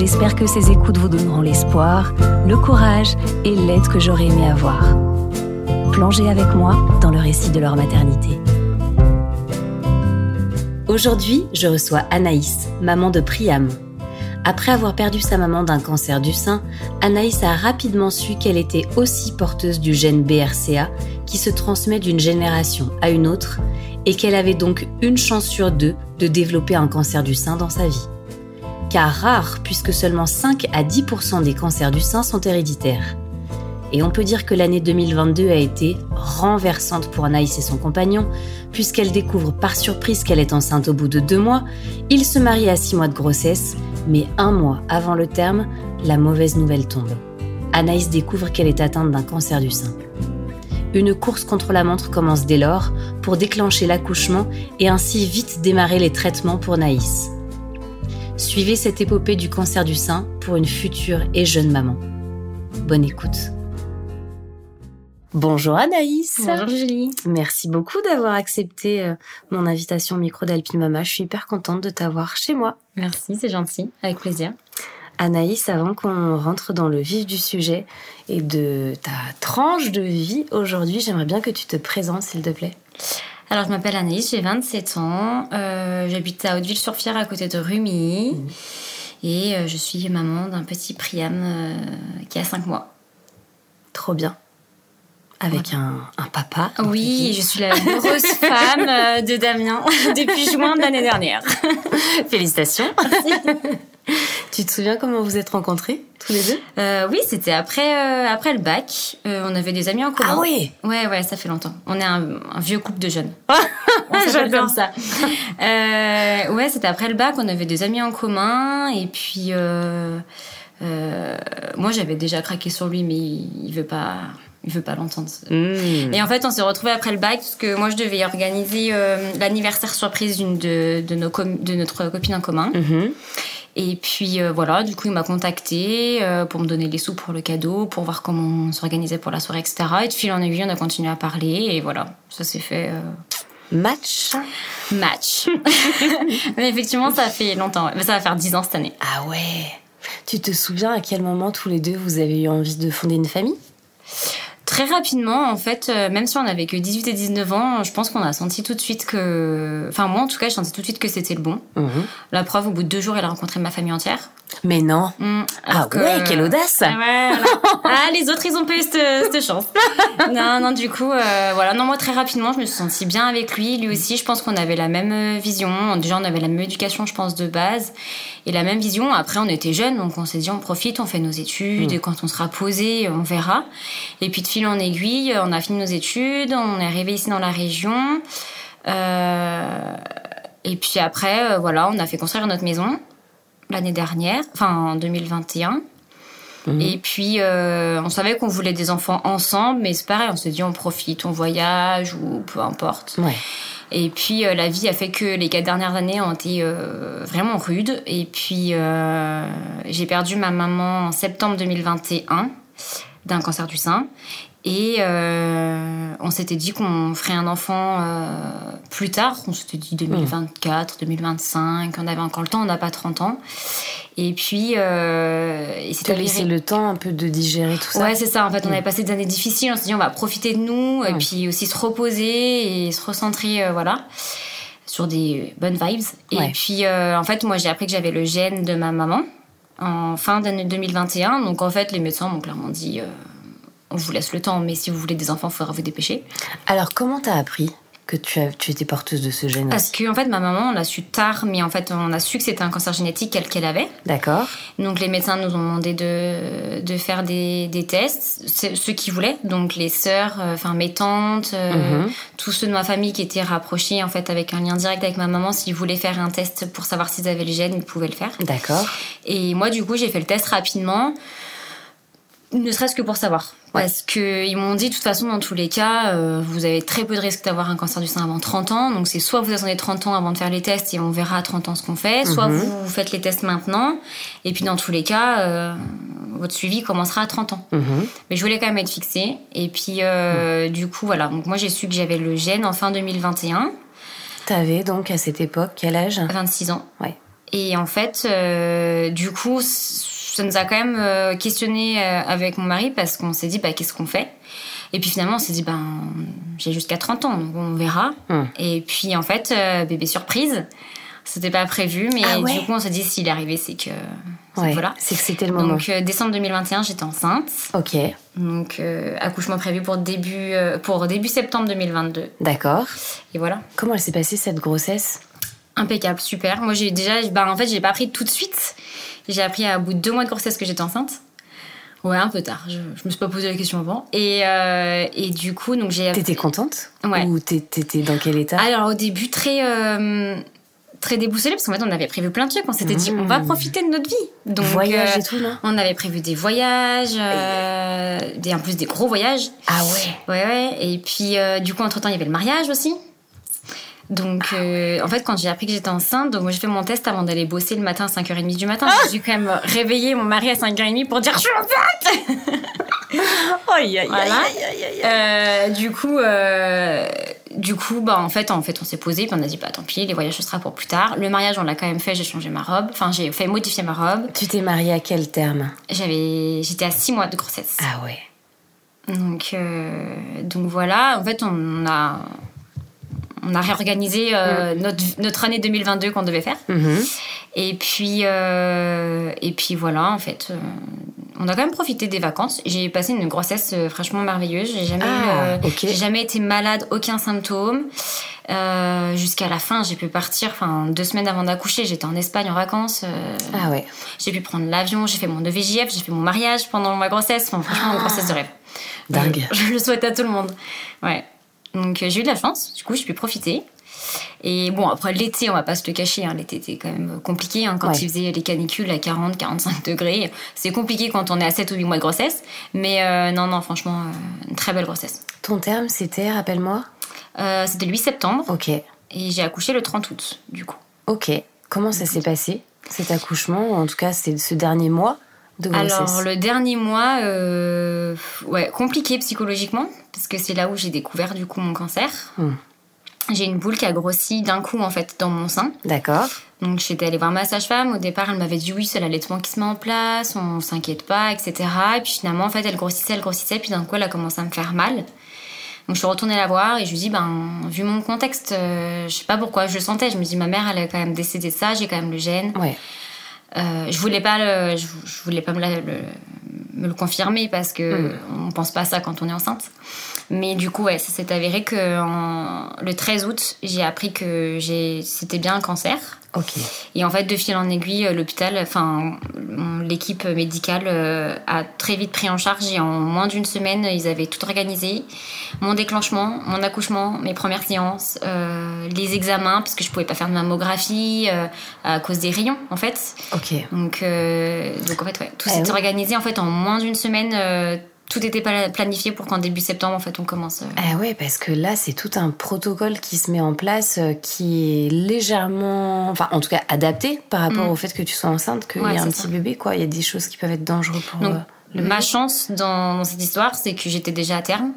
J'espère que ces écoutes vous donneront l'espoir, le courage et l'aide que j'aurais aimé avoir. Plongez avec moi dans le récit de leur maternité. Aujourd'hui, je reçois Anaïs, maman de Priam. Après avoir perdu sa maman d'un cancer du sein, Anaïs a rapidement su qu'elle était aussi porteuse du gène BRCA qui se transmet d'une génération à une autre et qu'elle avait donc une chance sur deux de développer un cancer du sein dans sa vie car rare puisque seulement 5 à 10% des cancers du sein sont héréditaires. Et on peut dire que l'année 2022 a été renversante pour Anaïs et son compagnon, puisqu'elle découvre par surprise qu'elle est enceinte au bout de deux mois, il se marie à six mois de grossesse, mais un mois avant le terme, la mauvaise nouvelle tombe. Anaïs découvre qu'elle est atteinte d'un cancer du sein. Une course contre la montre commence dès lors pour déclencher l'accouchement et ainsi vite démarrer les traitements pour Naïs. Suivez cette épopée du cancer du sein pour une future et jeune maman. Bonne écoute. Bonjour Anaïs. Bonjour Julie. Merci beaucoup d'avoir accepté euh, mon invitation au micro d'Alpine Mama. Je suis hyper contente de t'avoir chez moi. Merci, c'est gentil, avec plaisir. Anaïs, avant qu'on rentre dans le vif du sujet et de ta tranche de vie aujourd'hui, j'aimerais bien que tu te présentes, s'il te plaît. Alors, je m'appelle Anaïs, j'ai 27 ans. Euh, j'habite à Hauteville-sur-Fière, à côté de Rumi. Mmh. Et euh, je suis maman d'un petit Priam euh, qui a 5 mois. Trop bien. Avec un, papa. Oui, je suis la grosse femme de Damien depuis juin de l'année dernière. Félicitations. Tu te souviens comment vous êtes rencontrés tous les deux? Euh, Oui, c'était après euh, après le bac. Euh, on avait des amis en commun. Ah oui. Ouais, ouais, ça fait longtemps. On est un, vieux couple de jeunes. J'adore ça. ouais, c'était après le bac. On avait des amis en commun et puis moi j'avais déjà craqué sur lui, mais il, veut pas. Il veut pas l'entendre. Hmm. Et en fait, on s'est retrouvés après le bac parce que moi, je devais organiser l'anniversaire surprise d'une de, de, nos de notre copine en commun. Mm-hmm. Et puis euh, voilà, du coup, il m'a contacté euh, pour me donner les sous pour le cadeau, pour voir comment on s'organisait pour la soirée, etc. Et de fil en aiguille, on a continué à parler et voilà, ça s'est fait. Euh, Match Match. Mais effectivement, ça fait longtemps. Ça va faire 10 ans cette année. Ah ouais. Tu te souviens à quel moment tous les deux vous avez eu envie de fonder une famille? Très rapidement, en fait, euh, même si on avait que 18 et 19 ans, je pense qu'on a senti tout de suite que... Enfin, moi, en tout cas, je sentais tout de suite que c'était le bon. Mhm. La preuve, au bout de deux jours, elle a rencontré ma famille entière. Mais non. Mm, ah ouais, quelle audace. Ouais, ah, les autres, ils ont pas eu cette, chance. non, non, du coup, euh, voilà. Non, moi, très rapidement, je me suis sentie bien avec lui. Lui aussi, je pense qu'on avait la même euh, vision. Déjà, on avait la même éducation, je pense, de base. Et la même vision. Après, on était jeunes, donc on s'est dit, on profite, on fait nos études. Et mm. quand on sera posé, on verra. Et puis, de fil en aiguille, on a fini nos études. On est arrivé ici dans la région. Euh... Et puis après, euh, voilà, on a fait construire notre maison l'année dernière, enfin en 2021. Mhm. Et puis, euh, on savait qu'on voulait des enfants ensemble, mais c'est pareil, on s'est dit on profite, on voyage ou peu importe. Et puis, euh, la vie a fait que les quatre dernières années ont été euh, vraiment rudes. Et puis, j'ai perdu ma maman en septembre 2021 d'un cancer du sein. Et euh, on s'était dit qu'on ferait un enfant euh, plus tard. On s'était dit 2024, 2025. On avait encore le temps, on n'a pas 30 ans. Et puis. Euh, et c'était laissé le temps un peu de digérer tout ça. Ouais, c'est ça. En fait, on avait passé des années difficiles. On s'est dit, on va profiter de nous. Et puis aussi se reposer et se recentrer, euh, voilà, sur des bonnes vibes. Et puis, euh, en fait, moi, j'ai appris que j'avais le gène de ma maman en fin d'année 2021. Donc, en fait, les médecins m'ont clairement dit on vous laisse le temps, mais si vous voulez des enfants, il faudra vous dépêcher. Alors, comment t'as appris que tu, as, tu étais porteuse de ce gène Parce qu'en en fait, ma maman, on l'a su tard, mais en fait, on a su que c'était un cancer génétique qu'elle avait. D'accord. Donc, les médecins nous ont demandé de, de faire des, des tests, ceux qui voulaient. Donc, les sœurs, euh, enfin, mes tantes, euh, mhm. tous ceux de ma famille qui étaient rapprochés, en fait, avec un lien direct avec ma maman, s'ils voulaient faire un test pour savoir s'ils avaient le gène, ils pouvaient le faire. D'accord. Et moi, du coup, j'ai fait le test rapidement. Ne serait-ce que pour savoir. Ouais. Parce qu'ils m'ont dit, de toute façon, dans tous les cas, euh, vous avez très peu de risques d'avoir un cancer du sein avant 30 ans. Donc, c'est soit vous attendez 30 ans avant de faire les tests et on verra à 30 ans ce qu'on fait, soit Mhm. vous, vous faites les tests maintenant. Et puis, dans tous les cas, euh, votre suivi commencera à 30 ans. Mhm. Mais je voulais quand même être fixée. Et puis, euh, du coup, voilà. Donc, moi, j'ai su que j'avais le gène en fin 2021, T'avais donc à cette époque quel âge? à 26 ans. Ouais. Et en fait, du coup, ça nous a quand même euh, questionné euh, avec mon mari parce qu'on s'est dit, bah, qu'est-ce qu'on fait? Et puis finalement, on s'est dit, ben, j'ai jusqu'à 30 ans, donc on verra. Hum. Et puis en fait, euh, bébé surprise, c'était pas prévu, mais Ah ouais? du coup, on s'est dit, s'il est arrivé, c'est que. Ouais, Voilà. c'est que c'était le moment. Donc, euh, décembre 2021, j'étais enceinte. Ok, Donc, euh, accouchement prévu pour début, euh, pour début septembre 2022. d'accord. Et voilà. Comment elle s'est passée cette grossesse? Impeccable, super. Moi, j'ai déjà, bah, en fait, j'ai pas appris tout de suite. J'ai appris à bout de deux mois de grossesse que j'étais enceinte. Ouais, un peu tard. Je, je me suis pas posé la question avant. Et, euh, et du coup, donc j'ai. T'étais contente Ouais. Ou t'é- t'étais dans quel état? Alors au début très euh, très déboussolé parce qu'en fait on avait prévu plein de trucs. On s'était dit on va profiter de notre vie. Donc Voyage euh, et tout, non? on avait prévu des voyages, des, en plus des gros voyages. Ah ouais Ouais ouais. Et puis du coup entre temps il y avait le mariage aussi. Donc, euh, en fait, quand j'ai appris que j'étais enceinte, donc moi j'ai fait mon test avant d'aller bosser le matin à 5h30 du matin. J'ai dû quand même réveiller mon mari à 5h30 pour dire je suis enceinte. Voilà. Euh, du coup, euh, du coup, bah en fait, en fait, on s'est posé, puis on a dit bah tant pis, les voyages ce sera pour plus tard. Le mariage, on l'a quand même fait. J'ai changé ma robe, enfin j'ai fait modifier ma robe. Tu t'es mariée à quel terme? J'avais, j'étais à six mois de grossesse. Ah ouais. Donc, euh, donc voilà. En fait, on a, on a réorganisé euh, notre notre année 2022 qu'on devait faire. Mhm. Et puis, euh, et puis voilà, en fait, euh, on a quand même profité des vacances. J'ai passé une grossesse franchement merveilleuse. J'ai jamais, Ah, euh, ok. j'ai jamais été malade, aucun symptôme. Jusqu'à la fin, j'ai pu partir. Enfin, deux semaines avant d'accoucher, j'étais en Espagne en vacances. Ah ouais. j'ai pu prendre l'avion. J'ai fait mon EVJF. J'ai fait mon mariage pendant ma grossesse. Enfin, franchement, une grossesse de rêve. Dingue. Je, je le souhaite à tout le monde. Ouais. Donc euh, j'ai eu de la chance. Du coup, j'ai pu profiter. Et bon, après l'été, on va pas se le cacher, hein, l'été était quand même compliqué. hein, quand Ouais. il faisait les canicules à 40, 45 degrés, c'est compliqué quand on est à 7 ou 8 mois de grossesse. Mais euh, non, non, franchement, euh, une très belle grossesse. Ton terme, c'était, rappelle-moi? Euh, c'était le 8 septembre Ok. et j'ai accouché le 30 août, du coup. Ok. Comment ça s'est passé, cet accouchement? Ou En tout cas, c'est ce dernier mois de grossesse. Alors, le dernier mois, euh, ouais, compliqué psychologiquement, parce que c'est là où j'ai découvert du coup mon cancer. Hmm. J'ai une boule qui a grossi d'un coup en fait dans mon sein. D'accord. Donc j'étais allée voir ma sage-femme. Au départ, elle m'avait dit oui, c'est l'allaitement qui se met en place, on s'inquiète pas, etc. Et puis finalement, en fait, elle grossissait, elle grossissait, puis d'un coup, elle a commencé à me faire mal. Donc je suis retournée la voir et je lui dis, ben, vu mon contexte, euh, je sais pas pourquoi, je le sentais. Je me dis, ma mère, elle est quand même décédée de ça, j'ai quand même le gène. Ouais. Euh, je voulais pas le, je, je voulais pas me, la- le, me le confirmer parce que on pense pas à ça quand on est enceinte. Mais du coup, ouais, ça s'est avéré que en- le 13 août, j'ai appris que c'était bien un cancer. Et en fait, de fil en aiguille, euh, l'hôpital, enfin, l'équipe médicale euh, a très vite pris en charge et en moins d'une semaine, ils avaient tout organisé. Mon déclenchement, mon accouchement, mes premières séances, euh, les examens, parce que je pouvais pas faire de mammographie euh, à cause des rayons, en fait. Ok. Donc, euh, donc en fait, ouais, tout Eh s'est oui. organisé en fait en moins d'une semaine. Tout était pla- planifié pour qu'en début septembre, en fait, on commence. euh, Ah ouais, parce que là, c'est tout un protocole qui se met en place euh, qui est légèrement, enfin, en tout cas, adapté par rapport Mm. au fait que tu sois enceinte, qu'il Ouais, y a un petit ça. bébé, quoi. Il y a des choses qui peuvent être dangereuses pour Donc, euh, le bébé. ma chance dans, dans cette histoire, c'est que j'étais déjà à terme.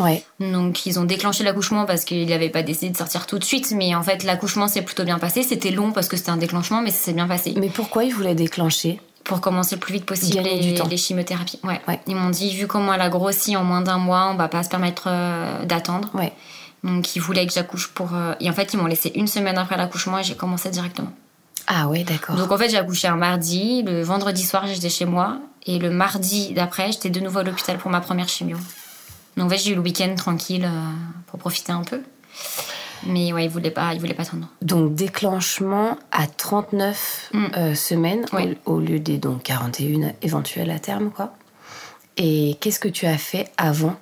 Ouais. Donc ils ont déclenché l'accouchement parce qu'ils n'avaient pas décidé de sortir tout de suite, mais en fait l'accouchement s'est plutôt bien passé. C'était long parce que c'était un déclenchement, mais ça s'est bien passé. Mais pourquoi ils voulaient déclencher? Pour commencer le plus vite possible Gagner les, du temps. les chimiothérapies. Ouais. Ouais. Ils m'ont dit vu comment elle a grossi en moins d'un mois, on va pas se permettre euh, d'attendre. Ouais. Donc ils voulaient que j'accouche pour. euh, Et en fait ils m'ont laissé une semaine après l'accouchement et j'ai commencé directement. Ah ouais, d'accord. Donc en fait j'ai accouché un mardi, le vendredi soir j'étais chez moi et le mardi d'après j'étais de nouveau à l'hôpital pour ma première chimio. Donc en fait j'ai eu le week-end tranquille euh, pour profiter un peu. Mais ouais, ils voulaient pas, ils voulaient pas attendre. Donc déclenchement à 39 Mm. euh, semaines au, au lieu des donc 41 éventuelles à terme, quoi. Et qu'est-ce que tu as fait avant?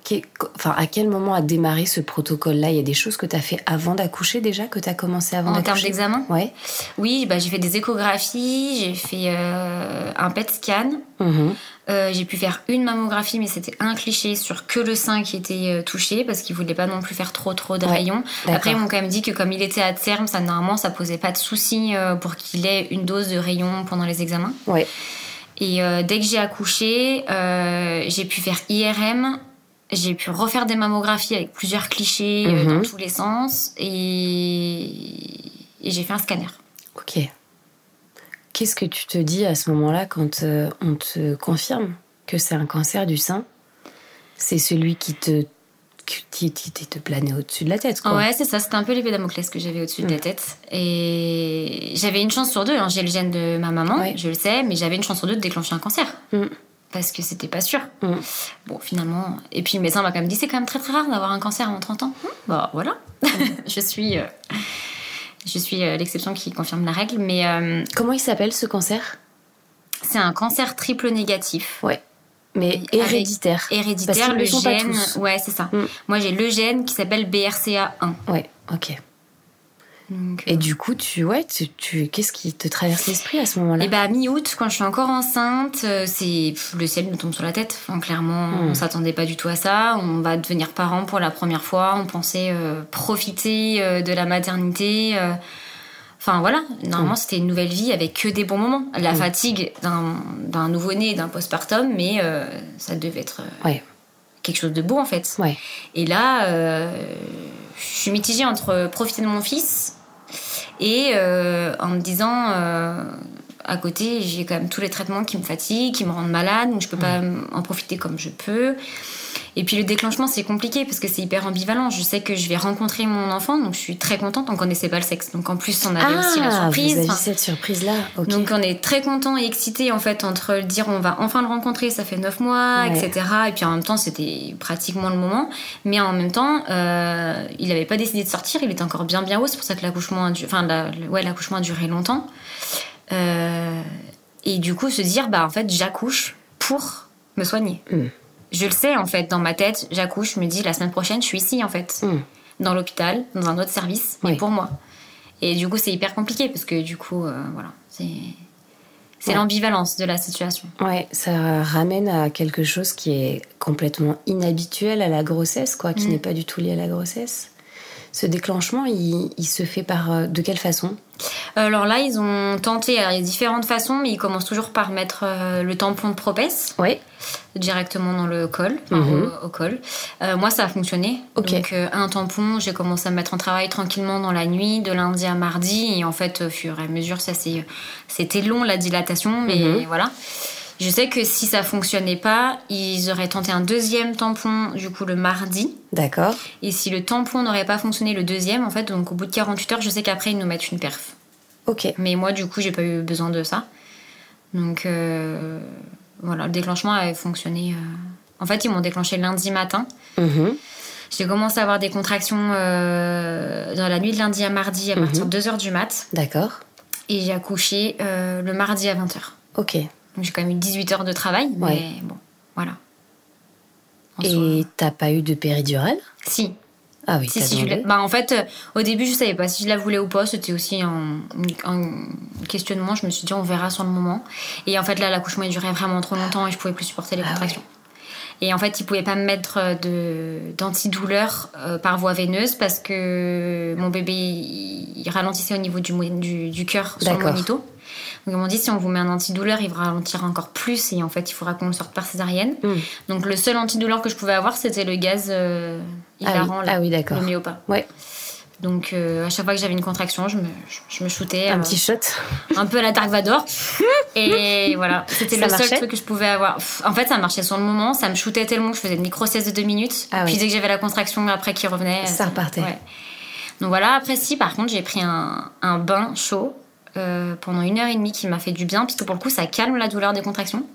Enfin, à quel moment a démarré ce protocole-là? Il y a des choses que tu as fait avant d'accoucher déjà, que tu as commencé avant d'accoucher? En termes d'examen? Ouais. Oui, bah, j'ai fait des échographies, j'ai fait euh, un PET scan. Mhm. Euh, j'ai pu faire une mammographie, mais c'était un cliché sur que le sein qui était euh, touché parce qu'ils voulaient pas non plus faire trop trop de Ouais, rayons. Après, ils m'ont quand même dit que comme il était à terme, ça normalement ça posait pas de souci euh, pour qu'il ait une dose de rayons pendant les examens. Ouais. Et euh, dès que j'ai accouché, euh, j'ai pu faire IRM. J'ai pu refaire des mammographies avec plusieurs clichés euh, Mhm. dans tous les sens et, et j'ai fait un scanner. Ok. Qu'est-ce que tu te dis à ce moment-là quand euh, on te confirme que c'est un cancer du sein? C'est celui qui te qui, qui- qui te planait au-dessus de la tête, quoi. Ouais, c'est ça, c'était un peu l'épée Damoclès que j'avais au-dessus de la tête. Et j'avais une chance sur deux, hein. j'ai le gène de ma maman, Ouais. je le sais, mais j'avais une chance sur deux de déclencher un cancer. Mm. Parce que c'était pas sûr. Mm. Bon, finalement. Et puis le médecin m'a quand même dit c'est quand même très très rare d'avoir un cancer avant 30 ans. Bah voilà. je suis, euh, je suis euh, l'exception qui confirme la règle, mais euh, Comment il s'appelle ce cancer? c'est un cancer triple négatif. Ouais. Mais Avec- héréditaire. Héréditaire, Parce le pas gène. tous. Ouais, c'est ça. Mm. Moi j'ai le gène qui s'appelle BRCA1. Ouais, ok. Donc, Et du coup, tu, ouais, tu, tu- qu'est-ce qui te traverse l'esprit à ce moment-là? Et bah, mi-août, quand je suis encore enceinte, euh, c'est le ciel nous tombe sur la tête. Enfin, clairement, Hmm. on s'attendait pas du tout à ça. On va devenir parents pour la première fois. On pensait euh, profiter euh, de la maternité. euh. Enfin voilà, normalement c'était une nouvelle vie avec que des bons moments. La fatigue d'un nouveau-né, et d'un postpartum, mais euh, ça devait être euh, Ouais, quelque chose de beau en fait. ouais. Et là, euh, je suis mitigée entre profiter de mon fils et euh, en me disant, euh, à côté, j'ai quand même tous les traitements qui me fatiguent, qui me rendent malade, donc je peux pas en profiter comme je peux. Et puis le déclenchement, c'est compliqué parce que c'est hyper ambivalent. Je sais que je vais rencontrer mon enfant, donc je suis très contente. On connaissait pas le sexe, donc en plus on avait aussi la Ah, surprise. vous Enfin, cette surprise-là, ok. donc on est très content et excité en fait entre le dire on va enfin le rencontrer, ça fait neuf mois, Ouais. etc. Et puis en même temps c'était pratiquement le moment, mais en même temps euh, il n'avait pas décidé de sortir, il était encore bien bien haut, c'est pour ça que l'accouchement a, du- enfin, la- ouais, l'accouchement a duré longtemps. Euh, et du coup se dire bah en fait j'accouche pour me soigner. Mm. Je le sais en fait dans ma tête, j'accouche, je me dis la semaine prochaine je suis ici en fait, Mm. dans l'hôpital, dans un autre service, mais Oui. pour moi. Et du coup, c'est hyper compliqué parce que du coup, euh, voilà, c'est c'est Ouais. l'ambivalence de la situation. Ouais, ça ramène à quelque chose qui est complètement inhabituel à la grossesse, quoi, qui Mm. n'est pas du tout lié à la grossesse. Ce déclenchement, il, il se fait par euh, de quelle façon? Alors là, ils ont tenté, alors, il y a différentes façons, mais ils commencent toujours par mettre euh, le tampon de Ouais. directement dans le col, Mhm. au, au col. Euh, moi, ça a fonctionné. Ok. Donc, euh, un tampon, j'ai commencé à me mettre en travail tranquillement dans la nuit, de lundi à mardi. Et en fait, au fur et à mesure, ça c'était long la dilatation, mais Mhm. voilà. Je sais que si ça fonctionnait pas, ils auraient tenté un deuxième tampon, du coup, le mardi. D'accord. Et si le tampon n'aurait pas fonctionné le deuxième, en fait, donc au bout de 48 heures, je sais qu'après, ils nous mettent une perf. Ok. Mais moi, du coup, j'ai pas eu besoin de ça. Donc, euh, voilà, le déclenchement avait fonctionné. euh. En fait, ils m'ont déclenché lundi matin. Mhm. J'ai commencé à avoir des contractions euh, dans la nuit de lundi à mardi à partir de 2h du mat. D'accord. Et j'ai accouché euh, le mardi à 20h. Ok. J'ai quand même eu 18 heures de travail. Mais Ouais. bon, voilà. En. Et t'as pas eu de péridurale? Si, Ah oui, Si, si, je bah, en fait, euh, au début, je savais pas si je la voulais ou pas. C'était aussi un, un questionnement. Je me suis dit, on verra sur le moment. Et en fait, là, l'accouchement, il durait vraiment trop longtemps et je pouvais plus supporter les Ah contractions. Et en fait, ils pouvaient pas me mettre euh, d'antidouleur euh, par voie veineuse parce que mon bébé il, ralentissait au niveau du, du, du cœur sur le monito. Donc ils m'ont dit si on vous met un antidouleur, il va ralentir encore plus et en fait, il faudra qu'on le sorte par césarienne. Hmm. Donc le seul antidouleur que je pouvais avoir, c'était le gaz euh, Ah oui. hilarant, là, Ah oui, d'accord. le. Ouais, Donc euh, à chaque fois que j'avais une contraction, je me, je, je me shootais un euh, petit shot. un peu à la Dark Vador. Et voilà, c'était le seul truc que je pouvais avoir. En fait, ça marchait sur le moment, ça me shootait tellement que je faisais une micro-sieste de deux minutes. Ah puis oui. dès que j'avais la contraction après qui revenait. Ça repartait. ouais. Donc voilà, après si, par contre, j'ai pris un, un bain chaud euh, pendant une heure et demie qui m'a fait du bien, puisque pour le coup, ça calme la douleur des contractions.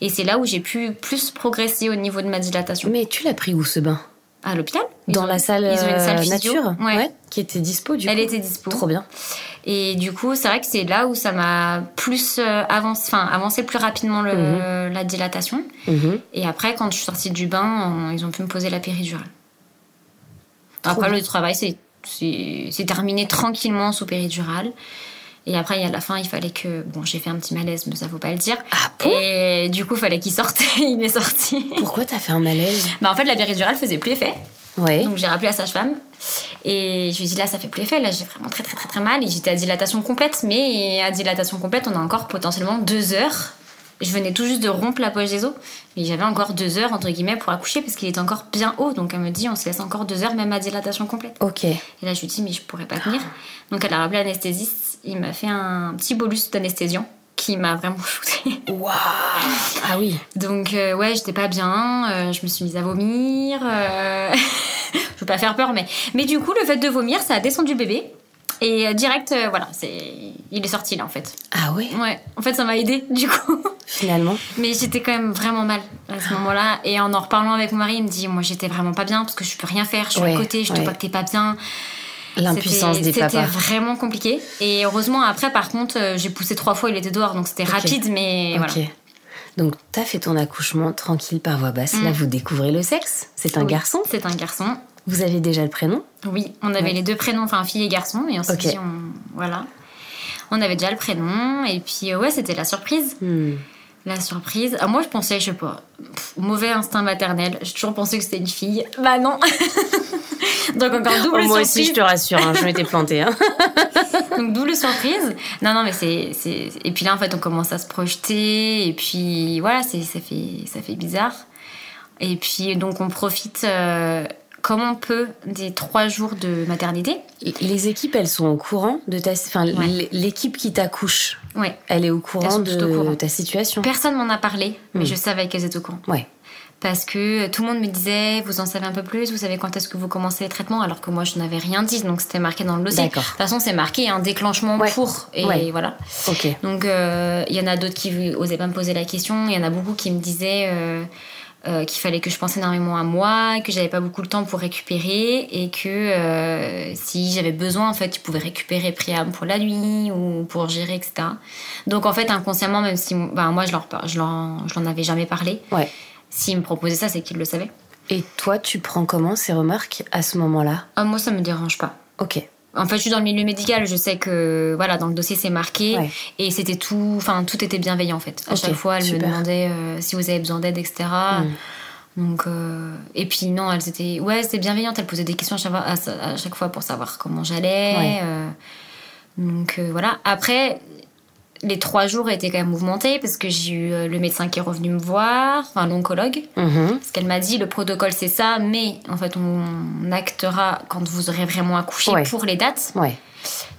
Et c'est là où j'ai pu plus progresser au niveau de ma dilatation. Mais tu l'as pris où ce bain? À l'hôpital. Dans ont- la salle, ils ont une salle euh, physio. nature Ouais. Qui était dispo du Elle coup. était dispo. Trop bien. Et du coup, c'est vrai que c'est là où ça m'a plus euh, avancé, enfin, avancé plus rapidement le- la dilatation. Mhm. Et après, quand je suis sortie du bain, ils ont pu me poser la péridurale. Trop Après, bien. le travail, c'est terminé tranquillement sous péridurale. Et après, à la fin, il fallait que. Bon, j'ai fait un petit malaise, mais ça faut pas le dire. Ah bon? Et du coup, il fallait qu'il sorte. il est sorti. Pourquoi t'as fait un malaise? Bah, en fait, la péridurale faisait plus effet. Ouais. Donc j'ai rappelé la sage-femme et je lui ai dit là ça fait plus effet, là j'ai vraiment très très très très mal et j'étais à dilatation complète mais à dilatation complète on a encore potentiellement deux heures. Je venais tout juste de rompre la poche des os mais j'avais encore deux heures entre guillemets pour accoucher parce qu'il était encore bien haut donc elle me dit on se laisse encore deux heures même à dilatation complète. Ok. Et là je lui dis mais je pourrais pas tenir. Donc elle a rappelé l'anesthésiste, il m'a fait un petit bolus d'anesthésiant qui m'a vraiment shooté. Waouh Ah oui. Donc euh, ouais, j'étais pas bien, euh, je me suis mise à vomir. euh, je veux pas faire peur, mais mais du coup le fait de vomir, ça a descendu le bébé et euh, direct, euh, voilà, c'est il est sorti là en fait. Ah ouais. Ouais, en fait ça m'a aidé du coup. Finalement. Mais j'étais quand même vraiment mal à ce moment-là. Et en en reparlant avec mon mari, il me dit Moi j'étais vraiment pas bien parce que je peux rien faire, je suis Ouais, à côté, je te ouais. vois que t'es pas bien. L'impuissance C'était- des papas. C'était vraiment compliqué. Et heureusement, après, par contre, euh, j'ai poussé trois fois, il était dehors, donc c'était rapide, mais Ok. voilà. Donc t'as fait ton accouchement tranquille par voie basse. Là Mm. vous découvrez le sexe. C'est un Oui, garçon. C'est un garçon. Vous avez déjà le prénom Oui, on avait Ouais. les deux prénoms, enfin fille et garçon, et on s'est Ok. dit, on- voilà. On avait déjà le prénom, et puis euh, ouais, c'était la surprise. Hmm. La surprise. Ah, moi, je pensais, je sais pas, pff, mauvais instinct maternel. J'ai toujours pensé que c'était une fille. Bah non. Donc encore double Oh, moi surprise. aussi je te rassure, hein, je m'étais plantée. Hein. Donc double surprise. Non, non, mais c'est, c'est. Et puis là, en fait, on commence à se projeter, et puis voilà, c'est, ça fait, ça fait bizarre. Et puis donc on profite euh, comme on peut des trois jours de maternité. Les équipes elles sont au courant de ta, enfin Ouais. l'équipe qui t'accouche, Ouais. elle est au courant de toutes au courant. ta situation. Personne m'en a parlé, mais Mm. je savais qu'elles étaient au courant. Ouais. Parce que tout le monde me disait, vous en savez un peu plus, vous savez quand est-ce que vous commencez les traitements, alors que moi je n'avais rien dit, donc c'était marqué dans le dossier. D'accord. De toute façon, c'est marqué un déclenchement Ouais. pour, et Ouais. voilà. Donc euh, il y en a d'autres qui osaient pas me poser la question, il y en a beaucoup qui me disaient euh, euh, qu'il fallait que je pense énormément à moi, que j'avais pas beaucoup de temps pour récupérer, et que euh, si j'avais besoin, en fait, je pouvais récupérer Priam pour la nuit ou pour gérer, etc. Donc en fait, inconsciemment, même si ben, moi je leur, je leur, je avais jamais parlé, Ouais. s'ils me proposaient ça, c'est qu'ils le savaient. Et toi tu prends comment ces remarques à ce moment-là? Ah, moi, ça me dérange pas. Ok. En fait, je suis dans le milieu médical, je sais que voilà, dans le dossier c'est marqué Ouais. et c'était tout, enfin tout était bienveillant en fait. À chaque fois, elle super. me demandait euh, si vous avez besoin d'aide, etc. Mm. Donc euh, et puis non, elles étaient, ouais, c'était bienveillante. Elle posait des questions à chaque fois, à, à chaque fois pour savoir comment j'allais. Ouais. euh, donc voilà. Après, les trois jours étaient quand même mouvementés parce que j'ai eu euh, le médecin qui est revenu me voir, enfin l'oncologue. Mhm. Parce qu'elle m'a dit, le protocole c'est ça, mais en fait on actera quand vous aurez vraiment accouché Ouais. pour les dates. Ouais.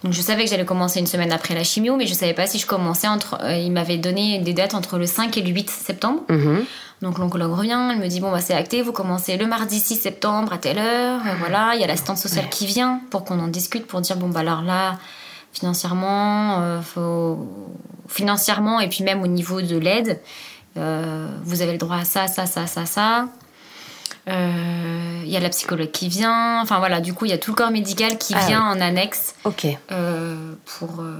Donc je savais que j'allais commencer une semaine après la chimio, mais je savais pas si je commençais entre. euh, il m'avait donné des dates entre le 5 et le 8 septembre. Mhm. Donc l'oncologue revient, elle me dit bon bah c'est acté, vous commencez le mardi 6 septembre à telle heure. voilà, il y a l'assistante sociale qui vient pour qu'on en discute pour dire bon bah alors là financièrement, euh, faut financièrement et puis même au niveau de l'aide, euh, vous avez le droit à ça, ça, ça, ça, ça. Euh, Il y a la psychologue qui vient. Enfin voilà, du coup, il y a tout le corps médical qui Ah vient en annexe Ok. euh, pour. euh,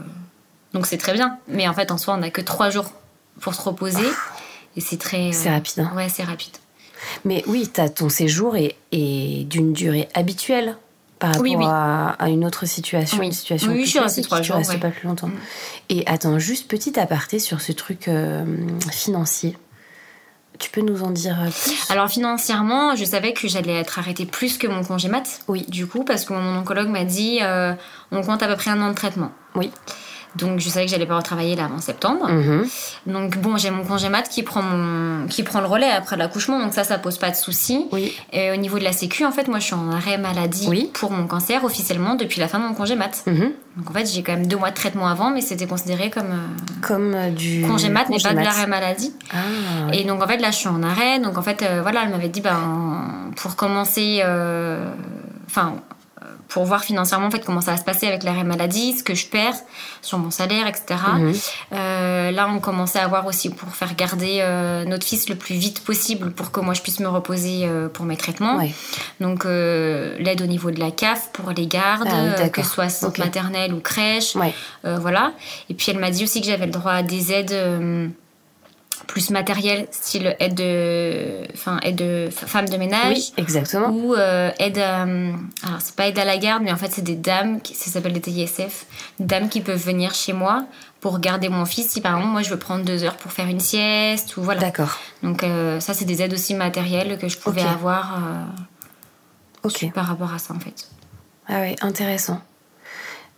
Donc c'est très bien. Mais en fait, en soi, on n'a que trois jours pour se reposer. Et c'est très. euh, C'est rapide. hein. Ouais, c'est rapide. Mais oui, t'as ton séjour est, est d'une durée habituelle par rapport Oui, oui. À, à une autre situation, Oui. une situation Oui, plus je suis restée trois jours, ouais. pas plus longtemps. Mm. Et attends, juste petit aparté sur ce truc euh, financier. Tu peux nous en dire plus? Alors financièrement, je savais que j'allais être arrêtée plus que mon congé mat. Oui. Du coup, parce que mon oncologue m'a dit euh, on compte à peu près un an de traitement. Oui. Donc je savais que j'allais pas retravailler là avant septembre. Mhm. Donc bon, j'ai mon congé mat qui prend mon qui prend le relais après l'accouchement, donc ça ça pose pas de souci. Oui. Et au niveau de la sécu, en fait, moi je suis en arrêt maladie Oui. pour mon cancer officiellement depuis la fin de mon congé mat. Mhm. Donc en fait, j'ai quand même deux mois de traitement avant, mais c'était considéré comme euh, Comme euh, du congé mat, mais pas de l'arrêt maladie. Ah, oui. Et donc en fait là je suis en arrêt, donc en fait euh, voilà elle m'avait dit ben pour commencer, enfin pour voir financièrement en fait comment ça va se passer avec l'arrêt maladie, ce que je perds sur mon salaire, etc. Mhm. Euh, là, on commençait à voir aussi pour faire garder euh, notre fils le plus vite possible pour que moi je puisse me reposer euh, pour mes traitements. Ouais. Donc euh, l'aide au niveau de la CAF pour les gardes, Ah euh, que ce soit centre maternelle ou crèche, Ouais. euh, voilà. Et puis elle m'a dit aussi que j'avais le droit à des aides euh, plus matérielles, style aide de, enfin aide de femme de ménage. Oui, exactement. Ou euh, aide à. Alors, c'est pas aide à la garde, mais en fait, c'est des dames, qui- ça s'appelle des TISF, dames qui peuvent venir chez moi pour garder mon fils si par exemple, moi, je veux prendre deux heures pour faire une sieste, ou voilà. D'accord. Donc, euh, ça, c'est des aides aussi matérielles que je pouvais avoir euh, Ok. par rapport à ça, en fait. Ah ouais, intéressant.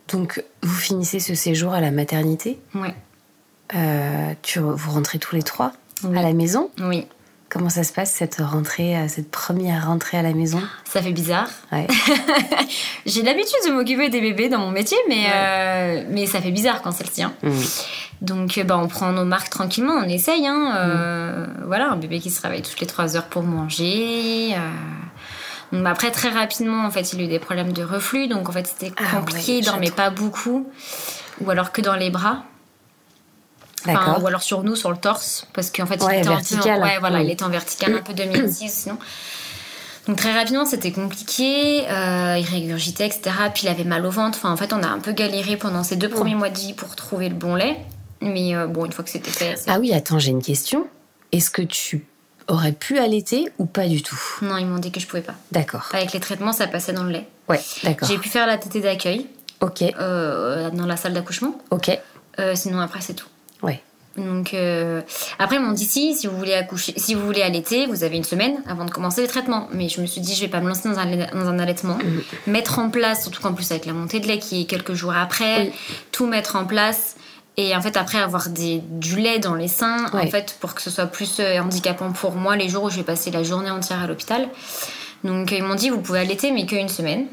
Donc, vous finissez ce séjour à la maternité? Ouais. Euh, tu, vous rentrez tous les trois Oui. à la maison? Oui. Comment ça se passe cette rentrée, euh, cette première rentrée à la maison? Ça fait bizarre. Ouais. J'ai l'habitude de m'occuper des bébés dans mon métier, mais, euh, mais ça fait bizarre quand c'est le tien. Mhm. Donc, bah, on prend nos marques tranquillement, on essaye. Hein, euh, Voilà, un bébé qui se réveille toutes les 3 heures pour manger. euh. Donc, après, très rapidement, en fait, il a eu des problèmes de reflux. Donc, en fait, c'était Ah compliqué. ouais, il dormait pas beaucoup. Ou alors que dans les bras. Enfin, ou alors sur nous, sur le torse. Parce qu'en fait, Ouais, il était en- vertical. ouais, voilà, Oui. il était en vertical, un peu 2006 sinon. Donc très rapidement, c'était compliqué. Euh, il régurgitait, etc. Puis il avait mal au ventre. Enfin, en fait, on a un peu galéré pendant ces deux premiers mois de vie pour trouver le bon lait. Mais euh, bon, une fois que c'était fait, Ah oui, attends, j'ai une question. Est-ce que tu aurais pu allaiter ou pas du tout? Non, ils m'ont dit que je pouvais pas. D'accord. Avec les traitements, ça passait dans le lait. Ouais, d'accord. J'ai pu faire la tétée d'accueil Ok, euh, dans la salle d'accouchement. ok. Sinon, après, c'est tout. Ouais. Donc euh, après ils m'ont dit si si vous voulez accoucher si vous voulez allaiter vous avez une semaine avant de commencer les traitements. Mais je me suis dit je vais pas me lancer dans un, dans un allaitement. Mettre en place surtout qu'en plus avec la montée de lait qui est quelques jours après tout mettre en place. Et en fait après avoir des, du lait dans les seins en fait pour que ce soit plus euh, handicapant pour moi les jours où je vais passer la journée entière à l'hôpital. Donc euh, ils m'ont dit vous pouvez allaiter mais qu'une semaine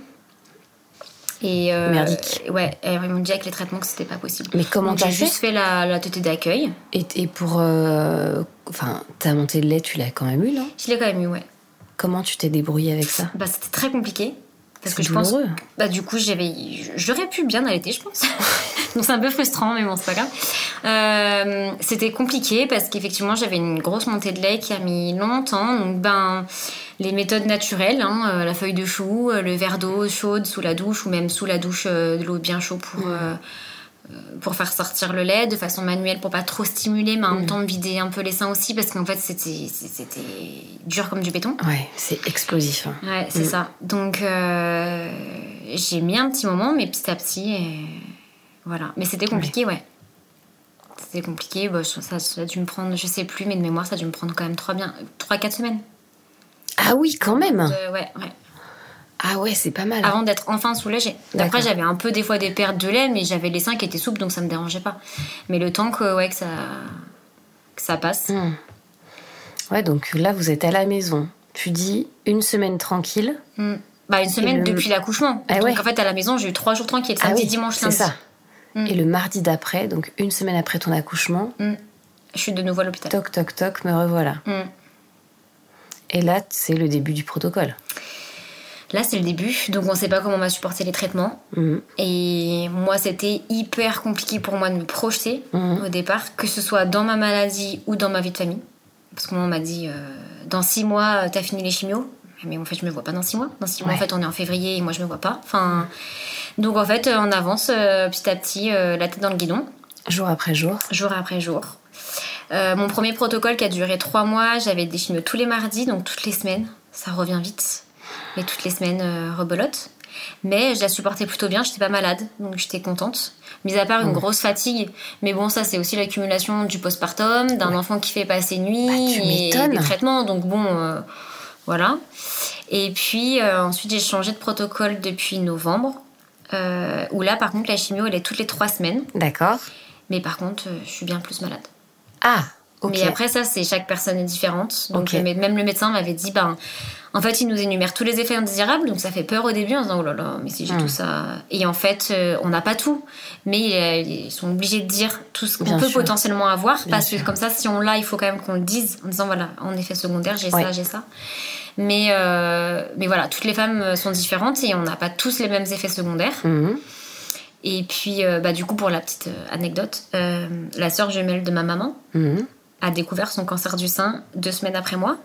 et euh, Merdique. ouais ils m'ont dit avec les traitements que c'était pas possible Mais comment t'as j'ai fait juste fait la, la tétée d'accueil et, et pour... euh, Enfin, ta montée de lait, tu l'as quand même eu, non? Je l'ai quand même eu, ouais. Comment tu t'es débrouillée avec ça? Bah, c'était très compliqué. Parce C'est que je pense. douloureux. Bah, du coup, j'avais. J'aurais pu bien allaiter, je pense. Donc, c'est un peu frustrant, mais bon, c'est pas grave. Euh, c'était compliqué parce qu'effectivement, j'avais une grosse montée de lait qui a mis longtemps. Donc, ben, les méthodes naturelles, hein, euh, la feuille de chou, euh, le verre d'eau chaude sous la douche ou même sous la douche euh, de l'eau bien chaude pour. euh, pour faire sortir le lait de façon manuelle pour pas trop stimuler mais en même temps de vider un peu les seins aussi parce qu'en fait c'était dur comme du béton Ouais, c'est explosif. hein. Ouais, c'est ça. Donc, euh, j'ai mis un petit moment, mais petit à petit, et voilà. Mais c'était compliqué, ouais. C'était compliqué. Bah, ça, ça a dû me prendre, je sais plus, mais de mémoire, ça a dû me prendre quand même 3 bien, 3-4 semaines. Ah oui, quand même Euh, ouais, ouais. Ah ouais, c'est pas mal. Avant d'être enfin soulagée. D'accord. Après, j'avais un peu des fois des pertes de lait, mais j'avais les seins qui étaient souples, donc ça me dérangeait pas. Mais le temps que, ouais, que ça, que ça passe. Hmm. Ouais, donc là, vous êtes à la maison. Tu dis une semaine tranquille. Hmm. Bah, une semaine le- depuis l'accouchement. Ah donc, ouais. en fait, à la maison, j'ai eu 3 jours tranquilles. ah Samedi, oui, dimanche, c'est lundi. ça. Hmm. Et le mardi d'après, donc une semaine après ton accouchement. Je suis de nouveau à l'hôpital. toc toc toc, me revoilà. Et là, c'est le début du protocole. Là, c'est le début, donc on sait pas comment on va supporter les traitements. Mhm. Et moi, c'était hyper compliqué pour moi de me projeter Mhm. au départ, que ce soit dans ma maladie ou dans ma vie de famille. Parce que moi, on m'a dit, euh, dans six mois, t'as fini les chimios. Mais en fait, je me vois pas dans six mois. Dans six mois, en fait, on est en février et moi, je me vois pas. Enfin, donc en fait, on avance euh, petit à petit, euh, la tête dans le guidon, Jour après jour. jour après jour. Euh, mon premier protocole qui a duré trois mois, j'avais des chimios tous les mardis, donc toutes les semaines. Ça revient vite. Mais toutes les semaines, euh, rebelote. Mais je la supportais plutôt bien, j'étais pas malade, donc j'étais contente. Mis à part une grosse fatigue. Mais bon, ça, c'est aussi l'accumulation du postpartum, d'un enfant qui fait pas ses nuits, Bah, et des traitements. Donc bon, euh, voilà. Et puis euh, ensuite, j'ai changé de protocole depuis novembre. euh, où là, par contre, la chimio, elle est toutes les trois semaines. D'accord. Mais par contre, je suis bien plus malade. Ah, ok. Mais après, ça, c'est chaque personne est différente. Donc, même le médecin m'avait dit, ben, en fait, il nous énumère tous les effets indésirables, donc ça fait peur au début en se disant, oh là là, mais si j'ai Hmm. tout ça. Et en fait, euh, on n'a pas tout, mais euh, ils sont obligés de dire tout ce qu'on peut sûr. potentiellement avoir, Bien parce sûr. que comme ça, si on l'a, il faut quand même qu'on le dise en disant, voilà, en effet secondaire, j'ai Ouais. ça, j'ai ça. Mais, euh, mais voilà, toutes les femmes sont différentes et on n'a pas tous les mêmes effets secondaires. Mhm. Et puis, euh, bah, du coup, pour la petite euh, anecdote, euh, la sœur jumelle de ma maman Mhm. a découvert son cancer du sein deux semaines après moi.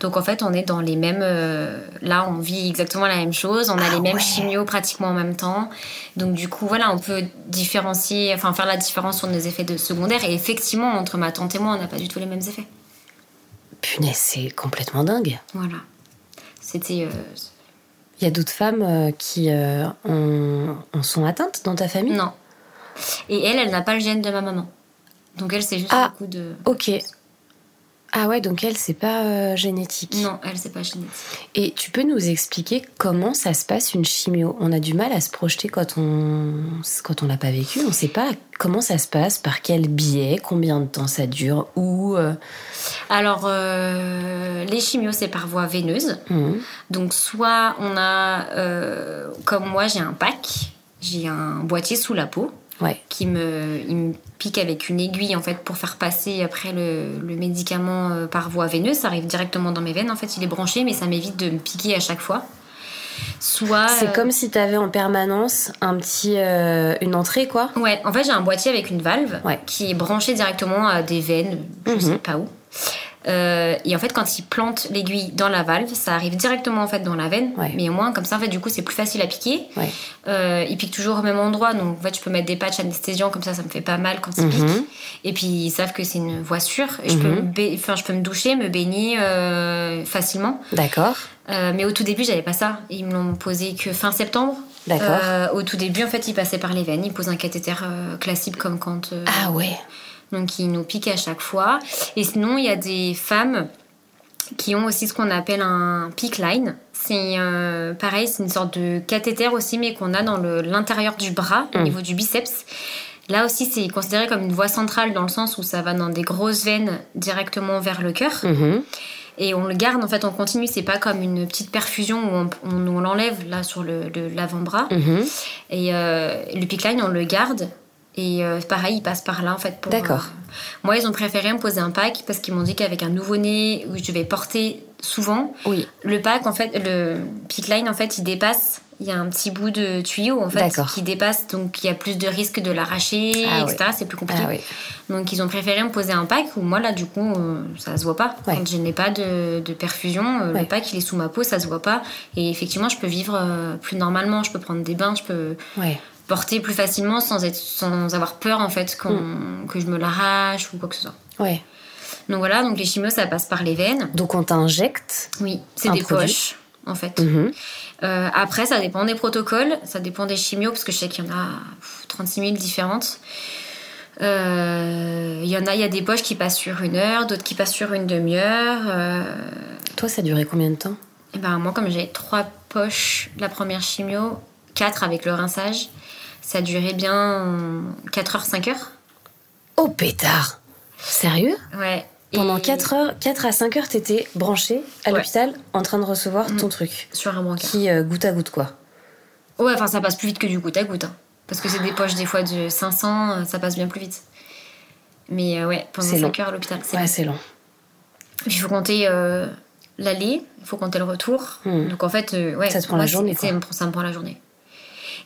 Donc en fait, on est dans les mêmes. euh, là, on vit exactement la même chose. On a Ah les mêmes ouais. chimios pratiquement en même temps. Donc du coup, voilà, on peut différencier, enfin faire la différence sur nos effets de secondaires. Et effectivement, entre ma tante et moi, on n'a pas du tout les mêmes effets. Punaise, c'est complètement dingue. Voilà. C'était. Il y a d'autres femmes euh, qui euh, en, en sont atteintes dans ta famille? Non. Et elle, elle n'a pas le gène de ma maman. Donc elle, c'est juste Ah. un coup de. Ok. Ah ouais, donc elle, c'est pas euh, génétique. Non, elle, c'est pas génétique. Et tu peux nous expliquer comment ça se passe une chimio? On a du mal à se projeter quand on quand on l'a pas vécu. On sait pas comment ça se passe, par quel biais, combien de temps ça dure, où. euh, Alors, euh, les chimios, c'est par voie veineuse. mhm. Donc, soit on a, comme moi, j'ai un pack, j'ai un boîtier sous la peau Ouais. qui me, il me pique avec une aiguille en fait pour faire passer après le, le médicament euh, par voie veineuse. Ça arrive directement dans mes veines. En fait, il est branché, mais ça m'évite de me piquer à chaque fois. Soit. C'est euh, comme si tu avais en permanence un petit euh, une entrée quoi. Ouais, en fait, j'ai un boîtier avec une valve Ouais. qui est branché directement à des veines, je Mhm. sais pas où. Euh, et en fait, quand il plante l'aiguille dans la valve, ça arrive directement en fait dans la veine. Ouais. Mais au moins, comme ça, en fait, du coup, c'est plus facile à piquer. Ouais. Euh, il pique toujours au même endroit, donc en fait, je peux mettre des patchs anesthésiants comme ça, ça me fait pas mal quand il Mhm. pique. Et puis, ils savent que c'est une voie sûre. Et je, peux Mhm. me enfin, je peux me doucher, me baigner euh, facilement. D'accord. Mais au tout début, j'avais pas ça. Ils me l'ont posé que fin septembre. D'accord. Au tout début, en fait, il passait par les veines. Il pose un cathéter classique comme quand. Ah ouais. Donc, il nous pique à chaque fois. Et sinon, il y a des femmes qui ont aussi ce qu'on appelle un peak line. C'est euh, pareil, c'est une sorte de cathéter aussi, mais qu'on a dans l'intérieur du bras, au Mm. niveau du biceps. Là aussi, c'est considéré comme une voie centrale dans le sens où ça va dans des grosses veines directement vers le cœur. Mhm. Et on le garde en fait en continu, c'est pas comme une petite perfusion où on, on- on l'enlève là sur le- le- l'avant-bras. Mhm. Et euh, le pick line, on le garde. Et euh, pareil, il passe par là en fait. D'accord. euh, moi, ils ont préféré me poser un pack parce qu'ils m'ont dit qu'avec un nouveau-né où je vais porter souvent, Oui. le pack en fait, le pick line en fait, il dépasse. Il y a un petit bout de tuyau en fait qui dépasse, donc il y a plus de risque de l'arracher, Ah etc. C'est plus compliqué. Ah oui. Donc ils ont préféré me poser un pack où moi là du coup euh, ça se voit pas. Ouais. Quand je n'ai pas de, de perfusion, euh, Ouais. le pack il est sous ma peau, ça se voit pas. Et effectivement je peux vivre plus normalement, je peux prendre des bains, je peux Ouais. Porter plus facilement sans, être, sans avoir peur en fait qu'on- Mm. que je me l'arrache ou quoi que ce soit. Ouais. Donc voilà, donc les chimios ça passe par les veines. Donc on t'injecte. Oui, c'est des produit. poches en fait. Mhm. Euh, après, ça dépend des protocoles, ça dépend des chimios, parce que je sais qu'il y en a pff, 36 000 différentes. Euh, Il y en a, il y a des poches qui passent sur une heure, d'autres qui passent sur une demi-heure. Euh, Toi, ça a duré combien de temps? Et ben moi, comme j'avais trois poches, la première chimio, quatre avec le rinçage, ça durait bien 4 heures, 5 heures. Oh pétard Sérieux? Ouais. Pendant Et 4 heures, 4 à 5 heures, t'étais branché à Ouais. l'hôpital en train de recevoir ton truc. Sur un brancard. Qui euh, goutte à goutte quoi. Ouais, enfin, ça passe plus vite que du goutte à goutte. hein. Parce que c'est des poches, des fois, de 500, euh, ça passe bien plus vite. Mais euh, ouais, pendant C'est 5 long. heures à l'hôpital, c'est Ouais, c'est long. Puis il faut compter euh, l'aller, il faut compter le retour. Hmm. Donc en fait, euh, ouais, Ça te prend la moi, journée, quoi. Ça me prend la journée.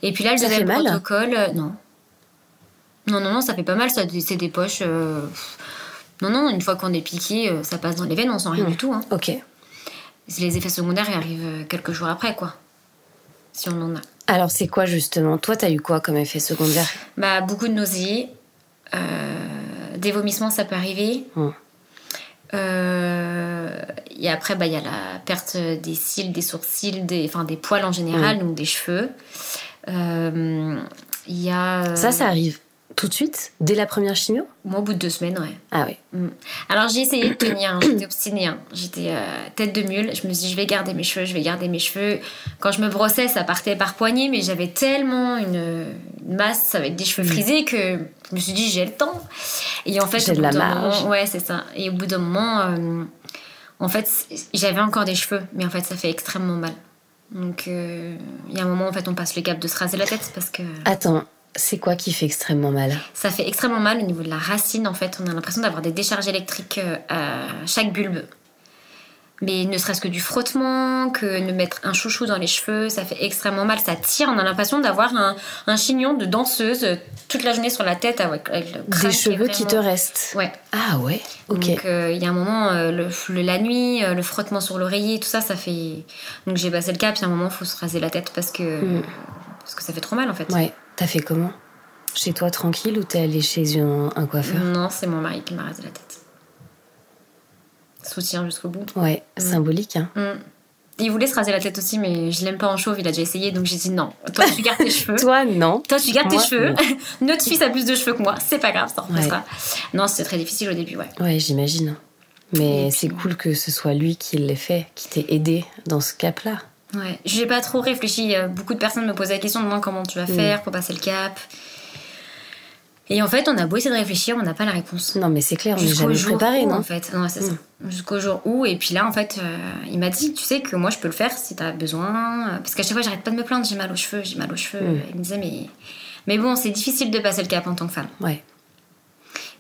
Et puis là, le Ça deuxième fait mal protocole, euh, non. Non, non, non, ça fait pas mal, ça, c'est des poches. euh, Non, non, une fois qu'on est piqué, euh, ça passe dans les veines, on sent rien Hmm. du tout. Hein. Ok. Les effets secondaires ils arrivent quelques jours après, quoi. Si on en a. Alors c'est quoi justement? Toi, t'as eu quoi comme effet secondaire? Bah, beaucoup de nausées. euh, des vomissements, ça peut arriver. Hmm. Euh, et après, bah, il y a la perte des cils, des sourcils, des, enfin, des poils en général, Hmm. donc des cheveux. Euh, Il y a. euh, Ça, ça arrive tout de suite Dès la première chimio? Moi, au bout de deux semaines, ouais. Ah oui. Mm. Alors j'ai essayé de tenir, hein, j'étais obstinée, hein. j'étais euh, tête de mule, je me suis dit je vais garder mes cheveux, je vais garder mes cheveux. Quand je me brossais ça partait par poignée mais j'avais tellement une, une masse avec des cheveux frisés que je me suis dit j'ai le temps. Et en fait J'ai de la marge. moment, ouais c'est ça. Et au bout d'un moment, euh, en fait j'avais encore des cheveux mais en fait ça fait extrêmement mal. Donc euh, il y a un moment en fait on passe le cap de se raser la tête parce que Attends, c'est quoi qui fait extrêmement mal ça fait extrêmement mal au niveau de la racine en fait. On a l'impression d'avoir des décharges électriques euh, à chaque bulbe. Mais ne serait-ce que du frottement, que de mettre un chouchou dans les cheveux, ça fait extrêmement mal, ça tire. On a l'impression d'avoir un, un chignon de danseuse toute la journée sur la tête avec, avec le crâne Des qui cheveux qui te restent. Ouais. Ah ouais, ok. Donc euh, il y a un moment, euh, le, le- la nuit, euh, le frottement sur l'oreiller, tout ça, ça fait. Donc j'ai passé le cap. Puis à un moment, il faut se raser la tête parce que Mm. parce que ça fait trop mal en fait. Ouais, t'as fait comment? Chez toi tranquille ou t'es allé chez un, un coiffeur? Non, c'est mon mari qui m'a rasé la tête. Soutien jusqu'au bout. Ouais, symbolique, hein. Mm. Il voulait se raser la tête aussi, mais je l'aime pas en chauve. Il a déjà essayé, donc j'ai dit non. Toi, tu gardes tes cheveux. Toi, non. Toi, tu gardes tes cheveux. Notre fils a plus de cheveux que moi. C'est pas grave, ça Ouais. repassera. Non, c'était très difficile au début, ouais. Ouais, j'imagine. Mais c'est cool que ce soit lui qui l'ait fait, qui t'ait aidé dans ce cap-là. Ouais, j'ai pas trop réfléchi. Beaucoup de personnes me posaient la question de moi comment tu vas Mm. faire pour passer le cap? Et en fait, on a beau essayer de réfléchir, on n'a pas la réponse. Non, mais c'est clair, on n'est Jusqu'au jamais jour préparé, où, non en fait. Non, c'est ça. Jusqu'au jour où. Et puis là, en fait, euh, il m'a dit, tu sais que moi, je peux le faire si t'as besoin. Parce qu'à chaque fois, j'arrête pas de me plaindre, j'ai mal aux cheveux, j'ai mal aux cheveux. Mm. Il me disait, mais... Mais bon, c'est difficile de passer le cap en tant que femme. Ouais,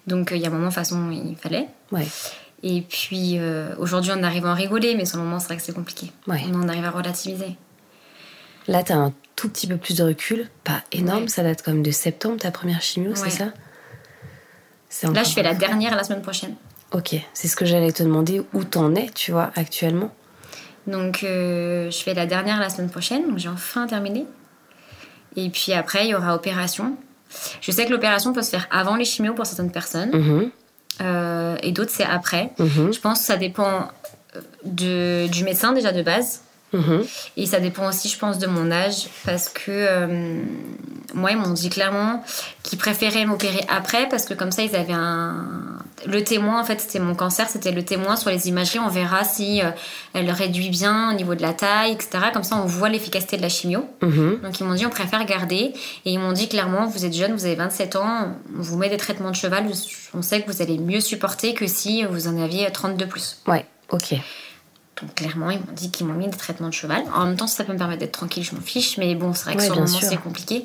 Donc, euh, il y a un moment, de toute façon, il fallait. ouais. Et puis, euh, aujourd'hui, on arrive à en rigoler, mais sur le moment, c'est vrai que c'est compliqué. Ouais. On en arrive à relativiser. Là, t'as un tout petit peu plus de recul. Pas énorme, Ouais. ça date comme de septembre, ta première chimio, Ouais. c'est ça Là, je fais la dernière la semaine prochaine. Ok, c'est ce que j'allais te demander. Où t'en es, tu vois, actuellement? Donc, euh, je fais la dernière la semaine prochaine, donc j'ai enfin terminé. Et puis après, il y aura opération. Je sais que l'opération peut se faire avant les chimios pour certaines personnes, Mhm, euh, et d'autres c'est après. mhm, Je pense que ça dépend euh, de, du médecin déjà de base, mhm. et ça dépend aussi, je pense, de mon âge, parce que euh, moi, ils m'ont dit clairement qu'ils préféraient m'opérer après, parce que comme ça, ils avaient un. Le témoin, en fait, c'était mon cancer, c'était le témoin sur les imageries. On verra si euh, elle réduit bien au niveau de la taille, etc. Comme ça, on voit l'efficacité de la chimio. Mhm. Donc, ils m'ont dit, on préfère garder. Et ils m'ont dit clairement, vous êtes jeune, vous avez 27 ans, on vous met des traitements de cheval, on sait que vous allez mieux supporter que si vous en aviez 32 plus. Ouais, ok. Donc clairement, ils m'ont dit qu'ils m'ont mis des traitements de cheval. En même temps, si ça peut me permettre d'être tranquille, je m'en fiche. Mais bon, c'est vrai que sur le moment, c'est compliqué.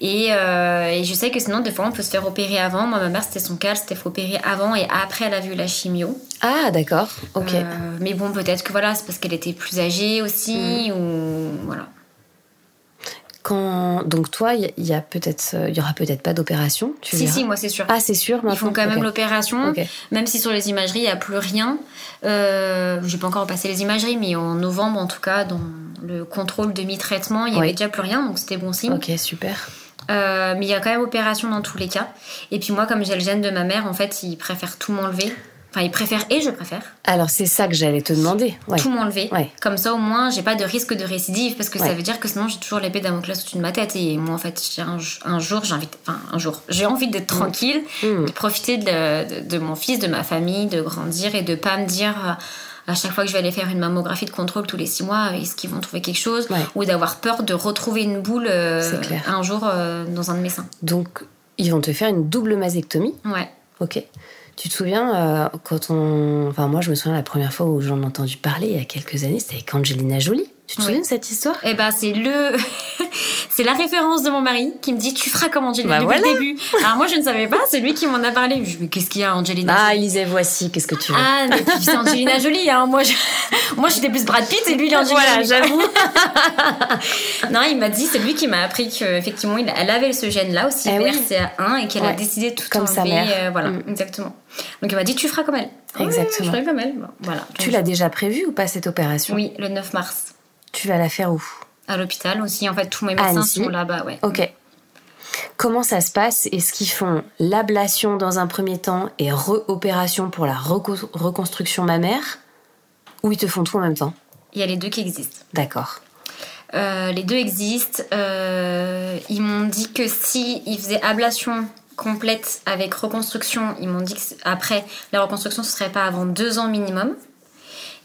Et, euh, et je sais que sinon, des fois, on peut se faire opérer avant. Moi, ma mère, c'était son cas, c'était opérer avant et après, elle a vu la chimio. Ah, d'accord, ok. Euh, mais bon, peut-être que voilà, c'est parce qu'elle était plus âgée aussi, Mm. ou voilà. Quand... Donc toi, il y, y a peut-être, euh, il y aura peut-être pas d'opération, tu Si, verras. si, moi, c'est sûr. Ah, c'est sûr, Ils font quand même l'opération, même si sur les imageries, il n'y a plus rien. Euh, J'ai pas encore repassé les imageries, mais en novembre, en tout cas, dans le contrôle demi-traitement, il n'y Oui. avait déjà plus rien, donc c'était bon signe. Ok, super. Euh, mais il y a quand même opération dans tous les cas. Et puis moi, comme j'ai le gène de ma mère, en fait, ils préfèrent tout m'enlever. Enfin, ils préfèrent et je préfère Alors, c'est ça que j'allais te demander. Ouais. tout m'enlever. Ouais. Comme ça, au moins, j'ai pas de risque de récidive parce que Ouais. ça veut dire que sinon, j'ai toujours l'épée Damoclès au-dessus de ma tête. Et moi, en fait, un, un jour, j'ai envie, de- enfin, un jour, j'ai envie d'être tranquille, Mm. de profiter de, de- de mon fils, de ma famille, de grandir et de pas me dire. euh, à chaque fois que je vais aller faire une mammographie de contrôle tous les six mois, est-ce qu'ils vont trouver quelque chose? Ou d'avoir peur de retrouver une boule euh, un jour euh, dans un de mes seins. Donc, ils vont te faire une double mastectomie? Ouais. Ok. Tu te souviens, euh, quand on. Enfin, moi, je me souviens la première fois où j'en ai entendu parler il y a quelques années, c'était avec Angelina Jolie. Tu te Oui. souviens de cette histoire? Eh ben c'est le c'est la référence de mon mari qui me dit tu feras comme Angelina Bah depuis voilà. le début. Alors moi je ne savais pas, c'est lui qui m'en a parlé. Je dis, mais qu'est-ce qu'il y a Angelina? Ah, Elisée, voici, qu'est-ce que tu veux Ah, mais c'est Angelina Jolie hein. Moi je... moi j'étais plus Brad Pitt et lui il est Angelina Voilà, j'avoue. Non, il m'a dit c'est lui qui m'a appris qu'effectivement elle avait ce gène là aussi Eh oui. BRCA1 et qu'elle a décidé de tout Comme sa enlever, mère. euh, voilà, Mm. exactement. Donc il m'a dit tu feras comme elle. Ouais, Exactement. je ferai comme elle. Bon, voilà. Tu l'as déjà prévu ou pas cette opération? Oui, le 9 mars Tu vas la faire où? À l'hôpital aussi en fait tous mes médecins sont là-bas, ouais. Ok. Comment ça se passe? Est-ce qu'ils font l'ablation dans un premier temps et re-opération pour la reco- reconstruction mammaire? Ou ils te font tout en même temps? Il y a les deux qui existent. D'accord. Euh, les deux existent. Euh, ils m'ont dit que si ils faisaient ablation complète avec reconstruction, ils m'ont dit que après la reconstruction ce serait pas avant deux ans minimum.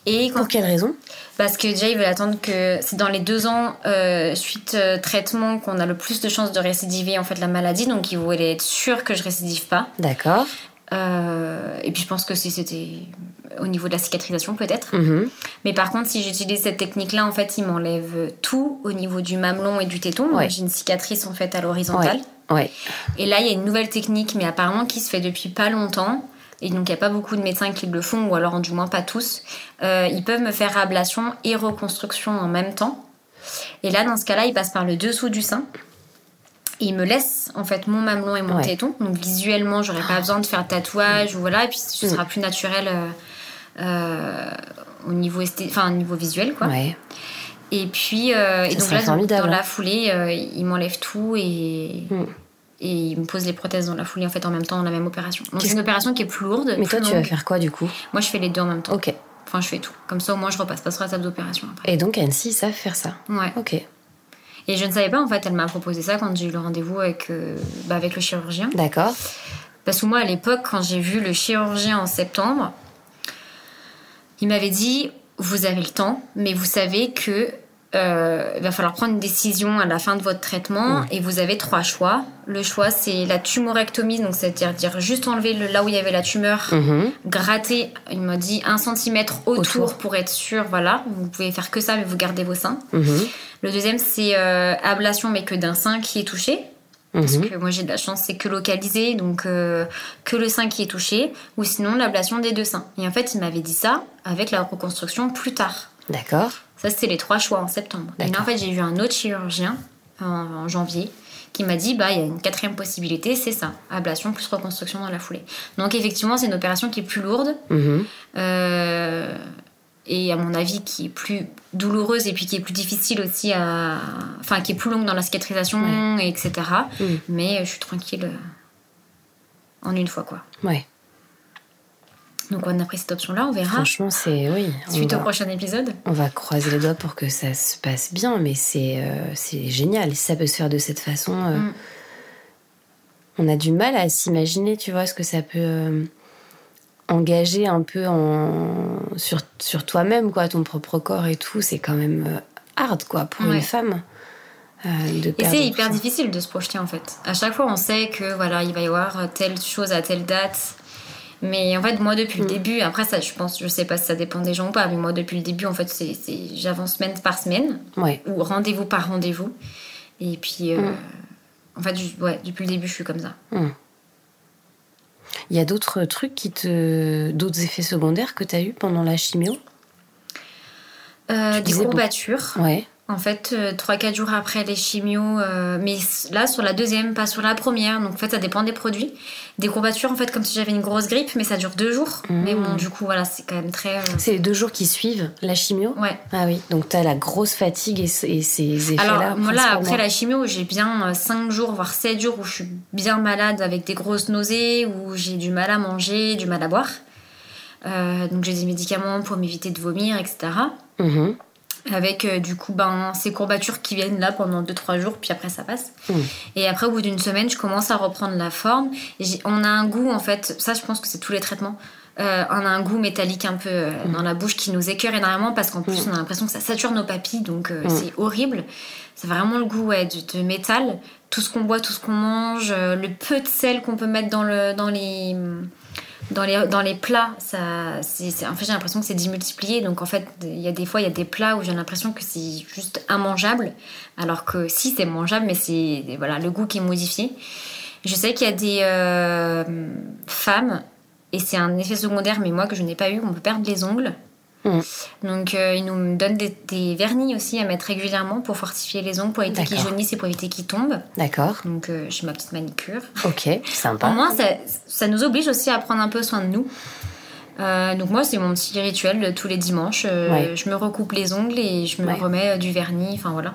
Et quand- Pour quelle raison? Parce que déjà ils veulent attendre que c'est dans les deux ans euh, suite euh, traitement qu'on a le plus de chances de récidiver en fait la maladie, donc ils voulaient être sûrs que je récidive pas. D'accord. Euh, et puis je pense que si c'était au niveau de la cicatrisation peut-être. Mhm. Mais par contre, si j'utilise cette technique-là, en fait, il m'enlève tout au niveau du mamelon et du téton. Ouais. J'ai une cicatrice en fait à l'horizontale. Ouais. Et là, il y a une nouvelle technique, mais apparemment qui se fait depuis pas longtemps. Et donc il n'y a pas beaucoup de médecins qui le font, ou alors du moins pas tous, euh, ils peuvent me faire ablation et reconstruction en même temps. Et là, dans ce cas-là, ils passent par le dessous du sein. Et ils me laissent en fait mon mamelon et mon Ouais. téton. Donc visuellement, j'aurais pas besoin de faire de tatouage ou voilà. Et puis ce Mm. sera plus naturel euh, euh, au niveau enfin visuel quoi. Ouais. Et puis et donc là, dans, hein. la foulée, ils m'enlèvent tout et Mm. Et ils me posent les prothèses dans la foulée en fait en même temps dans la même opération. Donc c'est une opération qui est plus lourde. Mais plus toi, tu vas faire quoi du coup? Moi, je fais les deux en même temps. Ok. Enfin, je fais tout. Comme ça, au moins, je repasse pas sur la table d'opération après. Et donc, Annecy, ils savent faire ça. Ouais. Ok. Et je ne savais pas, en fait, elle m'a proposé ça quand j'ai eu le rendez-vous avec, euh, bah, avec le chirurgien. D'accord. Parce que moi, à l'époque, quand j'ai vu le chirurgien en septembre, il m'avait dit Vous avez le temps, mais vous savez que. Euh, il va falloir prendre une décision à la fin de votre traitement et vous avez trois choix. Le choix, c'est la tumorectomie, donc c'est-à-dire dire juste enlever le, là où il y avait la tumeur, Mhm. gratter, il m'a dit un centimètre autour, Autour. pour être sûr, voilà. Vous pouvez faire que ça, mais vous gardez vos seins. Mhm. Le deuxième, c'est euh, ablation, mais que d'un sein qui est touché. Parce Mhm. que moi, j'ai de la chance, c'est que localisé, donc euh, que le sein qui est touché, ou sinon l'ablation des deux seins. Et en fait, il m'avait dit ça avec la reconstruction plus tard. D'accord. Ça, c'était les trois choix en septembre. Et là, en fait, j'ai vu un autre chirurgien en, en janvier qui m'a dit bah il y a une quatrième possibilité, c'est ça, ablation plus reconstruction dans la foulée. Donc effectivement, c'est une opération qui est plus lourde. Mhm. Euh, et à mon avis qui est plus douloureuse et puis qui est plus difficile aussi à enfin qui est plus longue dans la cicatrisation et etc Mm. mais je suis tranquille euh, en une fois quoi Ouais. Donc on a pris cette option là on verra Franchement, c'est. Oui. suite au va- prochain épisode On va croiser les doigts pour que ça se passe bien, mais c'est euh, c'est génial. Si ça peut se faire de cette façon, euh, Mm. on a du mal à s'imaginer, tu vois, ce que ça peut euh, engager un peu en, sur, sur toi-même, quoi, ton propre corps et tout. C'est quand même hard, quoi, pour Ouais. une femme. de et c'est hyper ça. difficile de se projeter en fait à chaque fois on sait que voilà il va y avoir telle chose à telle date mais en fait moi depuis le Mm. début après ça je pense je sais pas si ça dépend des gens ou pas mais moi depuis le début en fait c'est j'avance semaine par semaine Ouais. ou rendez-vous par rendez-vous. Et puis, euh, Mm. en fait, ouais, depuis le début, je suis comme ça. Il y a d'autres trucs qui te. d'autres effets secondaires que tu as eu pendant la chimio? Euh, des courbatures. Ouais. En fait, euh, 3-4 jours après les chimios, euh, mais là, sur la deuxième, pas sur la première. Donc, en fait, ça dépend des produits. Des courbatures, en fait, comme si j'avais une grosse grippe, mais ça dure deux jours. Mm. Mais bon, du coup, voilà, c'est quand même très. euh, C'est les deux jours qui suivent la chimio? Ouais. Ah oui, donc tu as la grosse fatigue et, et ces effets-là. Alors, moi, là, après la chimio, j'ai bien 5 jours, voire 7 jours où je suis bien malade avec des grosses nausées, où j'ai du mal à manger, du mal à boire. Euh, donc, j'ai des médicaments pour m'éviter de vomir, etc. avec euh, du coup ben, ces courbatures qui viennent là pendant 2-3 jours, puis après ça passe. Mm. Et après, au bout d'une semaine, je commence à reprendre la forme. Et on a un goût, en fait, ça je pense que c'est tous les traitements. Euh, on a un goût métallique un peu euh, dans la bouche qui nous écœure énormément parce qu'en plus on a l'impression que ça sature nos papilles, donc euh, c'est horrible. C'est vraiment le goût ouais, de, de métal. Tout ce qu'on boit, tout ce qu'on mange, le peu de sel qu'on peut mettre dans, le, dans les dans les, dans les plats, ça, c'est- en fait, j'ai l'impression que c'est démultiplié. Donc, en fait, il y a des fois, il y a des plats où j'ai l'impression que c'est juste immangeable. Alors que si, c'est mangeable, mais c'est voilà, le goût qui est modifié. Je sais qu'il y a des euh, femmes, et c'est un effet secondaire, mais moi que je n'ai pas eu, on peut perdre les ongles. Mm. Donc, euh, ils nous donnent des, des vernis aussi à mettre régulièrement pour fortifier les ongles, pour éviter qu'ils jaunissent et pour éviter qu'ils tombent. D'accord, Donc, euh, j'ai ma petite manicure. ok, sympa. Au moins, ça, ça nous oblige aussi à prendre un peu soin de nous. Euh, donc moi, c'est mon petit rituel tous les dimanches. Euh, Ouais. Je me recoupe les ongles et je me Ouais. remets euh, du vernis. Enfin voilà.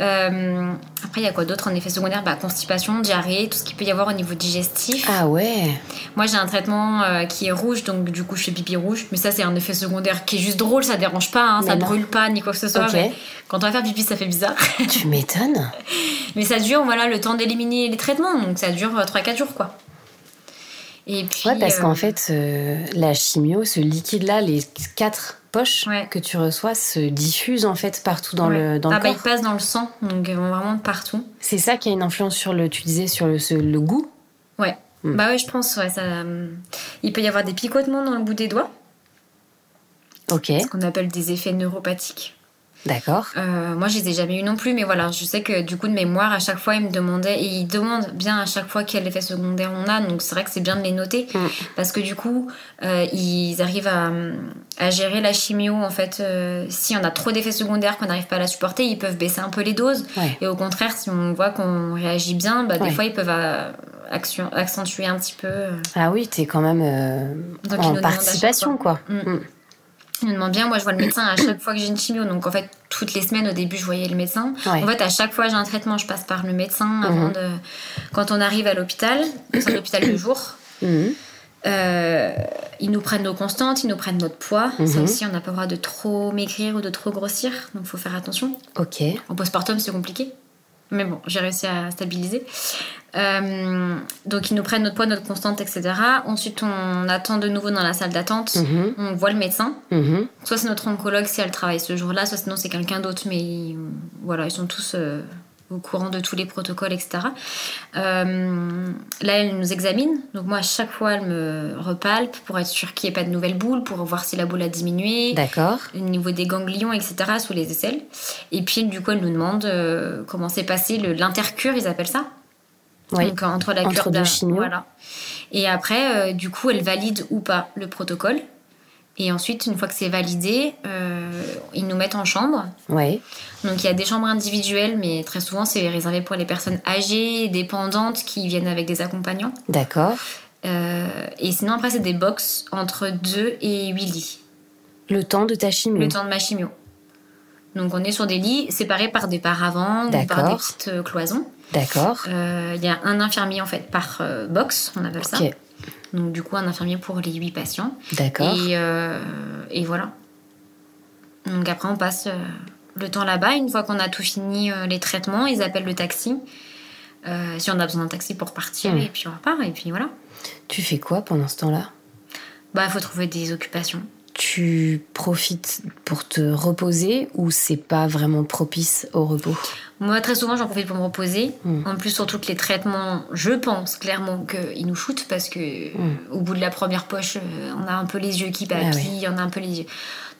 Euh, après, il y a quoi d'autre en effet secondaire? Bah, Constipation, diarrhée, tout ce qu'il peut y avoir au niveau digestif. Ah ouais, Moi, j'ai un traitement euh, qui est rouge, donc du coup, je fais pipi rouge. Mais ça, c'est un effet secondaire qui est juste drôle, ça dérange pas, hein, ça non. brûle pas ni quoi que ce soit. Mais quand on va faire pipi, ça fait bizarre. tu m'étonnes. Mais ça dure, voilà, le temps d'éliminer les traitements. Donc ça dure 3-4 jours, quoi. Et puis. Ouais, parce euh, qu'en fait, euh, la chimio, ce liquide-là, les quatre poches Ouais. que tu reçois se diffusent en fait partout dans ouais. le, dans ah le bah, il corps. passe dans le sang, donc vraiment partout. C'est ça qui a une influence sur le, tu disais, sur le, ce- le goût? Ouais. Hmm. Bah ouais, je pense, ouais, ça. euh, Il peut y avoir des picotements dans le bout des doigts, Ok. ce qu'on appelle des effets neuropathiques. D'accord. Euh, moi, je les ai jamais eu non plus, mais voilà, je sais que du coup, de mémoire, à chaque fois, ils me demandaient, et ils demandent bien à chaque fois quel effet secondaire on a, donc c'est vrai que c'est bien de les noter, Mm. parce que du coup, euh, ils arrivent à, à gérer la chimio, en fait, euh, si on a trop d'effets secondaires, qu'on n'arrive pas à la supporter, ils peuvent baisser un peu les doses, Ouais. et au contraire, si on voit qu'on réagit bien, bah, Ouais. des fois, ils peuvent accentuer un petit peu. Ah oui, t'es quand même en participation, quoi. Mm. Mm. Ils me demandent bien, moi je vois le médecin à chaque fois que j'ai une chimio, donc en fait toutes les semaines au début je voyais le médecin. Ouais. En fait à chaque fois j'ai un traitement, je passe par le médecin avant Mhm. de... Quand on arrive à l'hôpital, c'est un hôpital de jour, Mhm. euh, ils nous prennent nos constantes, ils nous prennent notre poids. Ça Mhm. aussi on n'a pas le droit de trop maigrir ou de trop grossir, donc faut faire attention. Ok. En postpartum c'est compliqué, mais bon j'ai réussi à stabiliser. Euh, donc ils nous prennent notre poids, notre constante, etc. Ensuite on attend de nouveau dans la salle d'attente, Mhm. on voit le médecin. Mhm. Soit c'est notre oncologue si elle travaille ce jour-là, soit sinon c'est quelqu'un d'autre, mais voilà, ils sont tous euh, au courant de tous les protocoles, etc. Euh, là, elle nous examine, donc moi à chaque fois elle me repalpe pour être sûre qu'il n'y ait pas de nouvelles boules, pour voir si la boule a diminué, D'accord. au niveau des ganglions, etc. sous les aisselles. Et puis du coup elle nous demande euh, comment s'est passé le- l'intercure, ils appellent ça. Oui. Donc entre la Entre cure d'un- chimios. Voilà. Et après, euh, du coup, elle valide ou pas le protocole. Et ensuite, une fois que c'est validé, euh, ils nous mettent en chambre. Ouais. Donc il y a des chambres individuelles, mais très souvent c'est réservé pour les personnes âgées, dépendantes, qui viennent avec des accompagnants. D'accord. Euh, et sinon après c'est des box entre 2 et 8 lits, Le temps de ta chimio. le temps de ma chimio. Donc on est sur des lits séparés par des paravents ou par des petites euh, cloisons. D'accord. Euh, Il y a un infirmier en fait par box, on appelle ça. Donc du coup un infirmier pour les 8 patients. D'accord. Et, euh, et voilà. Donc après, on passe euh, le temps là-bas. Une fois qu'on a tout fini euh, les traitements, ils appellent le taxi. Euh, si on a besoin d'un taxi pour partir, Mm. et puis on repart, et puis voilà. Tu fais quoi pendant ce temps-là? Bah, il faut trouver des occupations. Tu profites pour te reposer ou c'est pas vraiment propice au repos? Moi, très souvent, j'en profite pour me reposer. Mm. En plus, surtout que les traitements, je pense clairement qu'ils nous shootent parce que Mm. au bout de la première poche, euh, on a un peu les yeux qui Ah papillent, on a un peu les yeux.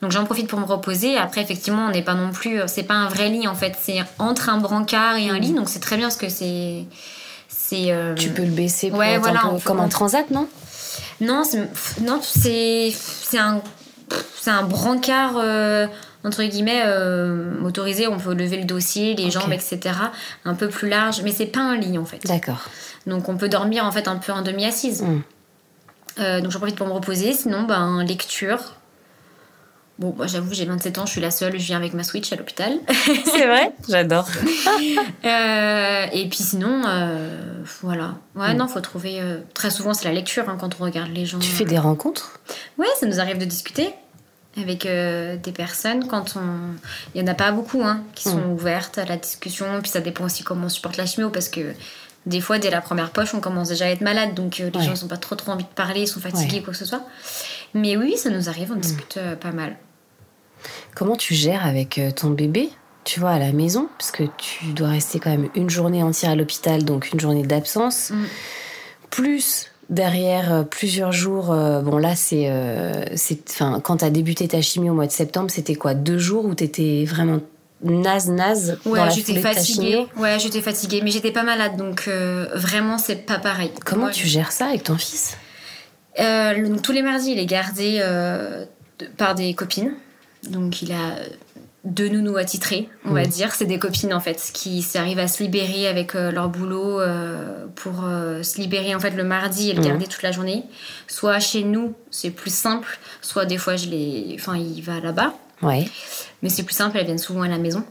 Donc j'en profite pour me reposer. Après, effectivement, on n'est pas non plus, c'est pas un vrai lit en fait, c'est entre un brancard et un lit, donc c'est très bien parce que c'est, c'est. euh. Tu peux le baisser pour Ouais, voilà, peu comme un transat, non? Non, c'est, non, c'est, c'est un, c'est un brancard. euh, entre guillemets euh, motorisé, on peut lever le dossier, les jambes, etc. Un peu plus large, mais c'est pas un lit en fait. D'accord. Donc on peut dormir en fait un peu en demi-assise. Mm. Euh, donc j'en profite pour me reposer. Sinon, ben, lecture. Bon, moi j'avoue, j'ai 27 ans, je suis la seule, je viens avec ma Switch à l'hôpital. C'est vrai J'adore. Euh, et puis sinon, euh, voilà. Ouais, non, faut trouver. euh, très souvent, c'est la lecture hein, quand on regarde les gens. Tu fais des rencontres? Ouais, ça nous arrive de discuter avec des personnes quand on. Il y en a pas beaucoup hein, qui sont ouvertes à la discussion. Puis ça dépend aussi comment on supporte la chimio parce que. Des fois, dès la première poche, on commence déjà à être malade, donc euh, les Ouais. gens n'ont pas trop trop envie de parler, ils sont fatigués, Ouais. quoi que ce soit. Mais oui, ça nous arrive, on discute euh, pas mal. Comment tu gères avec euh, ton bébé tu vois, à la maison, parce que tu dois rester quand même une journée entière à l'hôpital, donc une journée d'absence, Mm. plus derrière euh, plusieurs jours. euh, bon, là, c'est, euh, enfin, quand t'as débuté ta chimie au mois de septembre, c'était quoi, deux jours où t'étais vraiment naze naze Ouais, j'étais fatiguée. Ouais, j'étais fatiguée, mais j'étais pas malade, donc euh, vraiment, c'est pas pareil. Comment Moi, tu gères ça avec ton fils? Euh, le- tous les mardis, il est gardé euh, par des copines. Donc il a deux nounous attitrés, on va dire. C'est des copines en fait qui arrivent à se libérer avec euh, leur boulot euh, pour euh, se libérer en fait le mardi et le Mhm. garder toute la journée. Soit chez nous, c'est plus simple. Soit des fois, je les, enfin, il va là-bas. Ouais. Mais c'est plus simple, elles viennent souvent à la maison.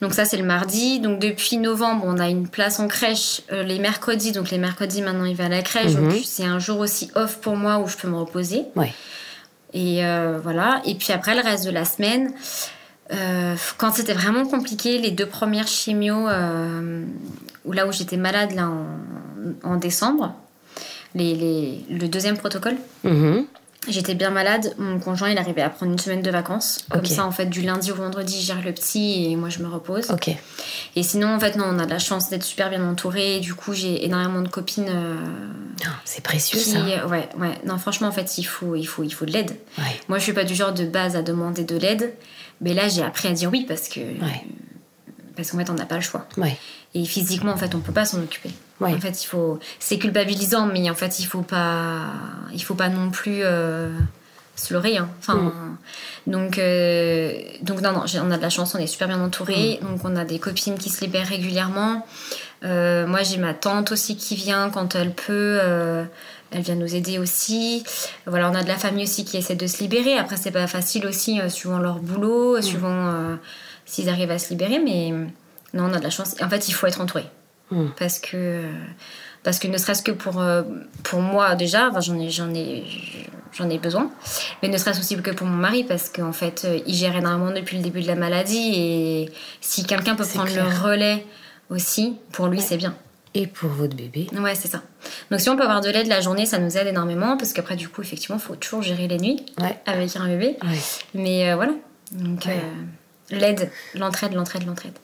Donc ça, c'est le mardi. Donc depuis novembre, on a une place en crèche les mercredis. Donc les mercredis, maintenant, il va à la crèche. Donc c'est un jour aussi off pour moi où je peux me reposer. Ouais. Et euh, voilà. Et puis après, le reste de la semaine, euh, quand c'était vraiment compliqué, les deux premières chimios, euh, où là où j'étais malade, là, en, en décembre, les, les- le deuxième protocole, Mhm. J'étais bien malade, mon conjoint il arrivait à prendre une semaine de vacances. Comme ça en fait du lundi au vendredi je gère le petit et moi je me repose. Et sinon en fait non on a de la chance d'être super bien entouré. Du coup j'ai énormément de copines. Euh, oh, c'est précieux ça. Ouais ouais non franchement en fait il faut il faut il faut de l'aide. Moi je suis pas du genre de base à demander de l'aide, mais là j'ai appris à dire oui parce que parce qu'en fait on n'a pas le choix. Et physiquement en fait on peut pas s'en occuper. En fait, il faut. C'est culpabilisant, mais en fait, il faut pas. Il faut pas non plus euh, se leurrer. Hein. Enfin, mm. donc, euh, donc non, non. On a de la chance, on est super bien entouré. Mm. Donc, on a des copines qui se libèrent régulièrement. Euh, moi, j'ai ma tante aussi qui vient quand elle peut. elle vient nous aider aussi. Voilà, on a de la famille aussi qui essaie de se libérer. Après, c'est pas facile aussi, suivant leur boulot, mm. suivant s'ils arrivent à se libérer, mais non, on a de la chance. En fait, il faut être entouré. Hmm. Parce que parce que ne serait-ce que pour euh, pour moi déjà j'en ai j'en ai j'en ai besoin mais ne serait-ce aussi que pour mon mari parce qu'en fait euh, il gère énormément depuis le début de la maladie et si quelqu'un peut prendre le relais aussi pour lui c'est bien et pour votre bébé ouais c'est ça donc si on peut avoir de l'aide la journée ça nous aide énormément parce qu'après du coup effectivement il faut toujours gérer les nuits avec un bébé mais euh, voilà donc l'aide l'entraide l'entraide l'entraide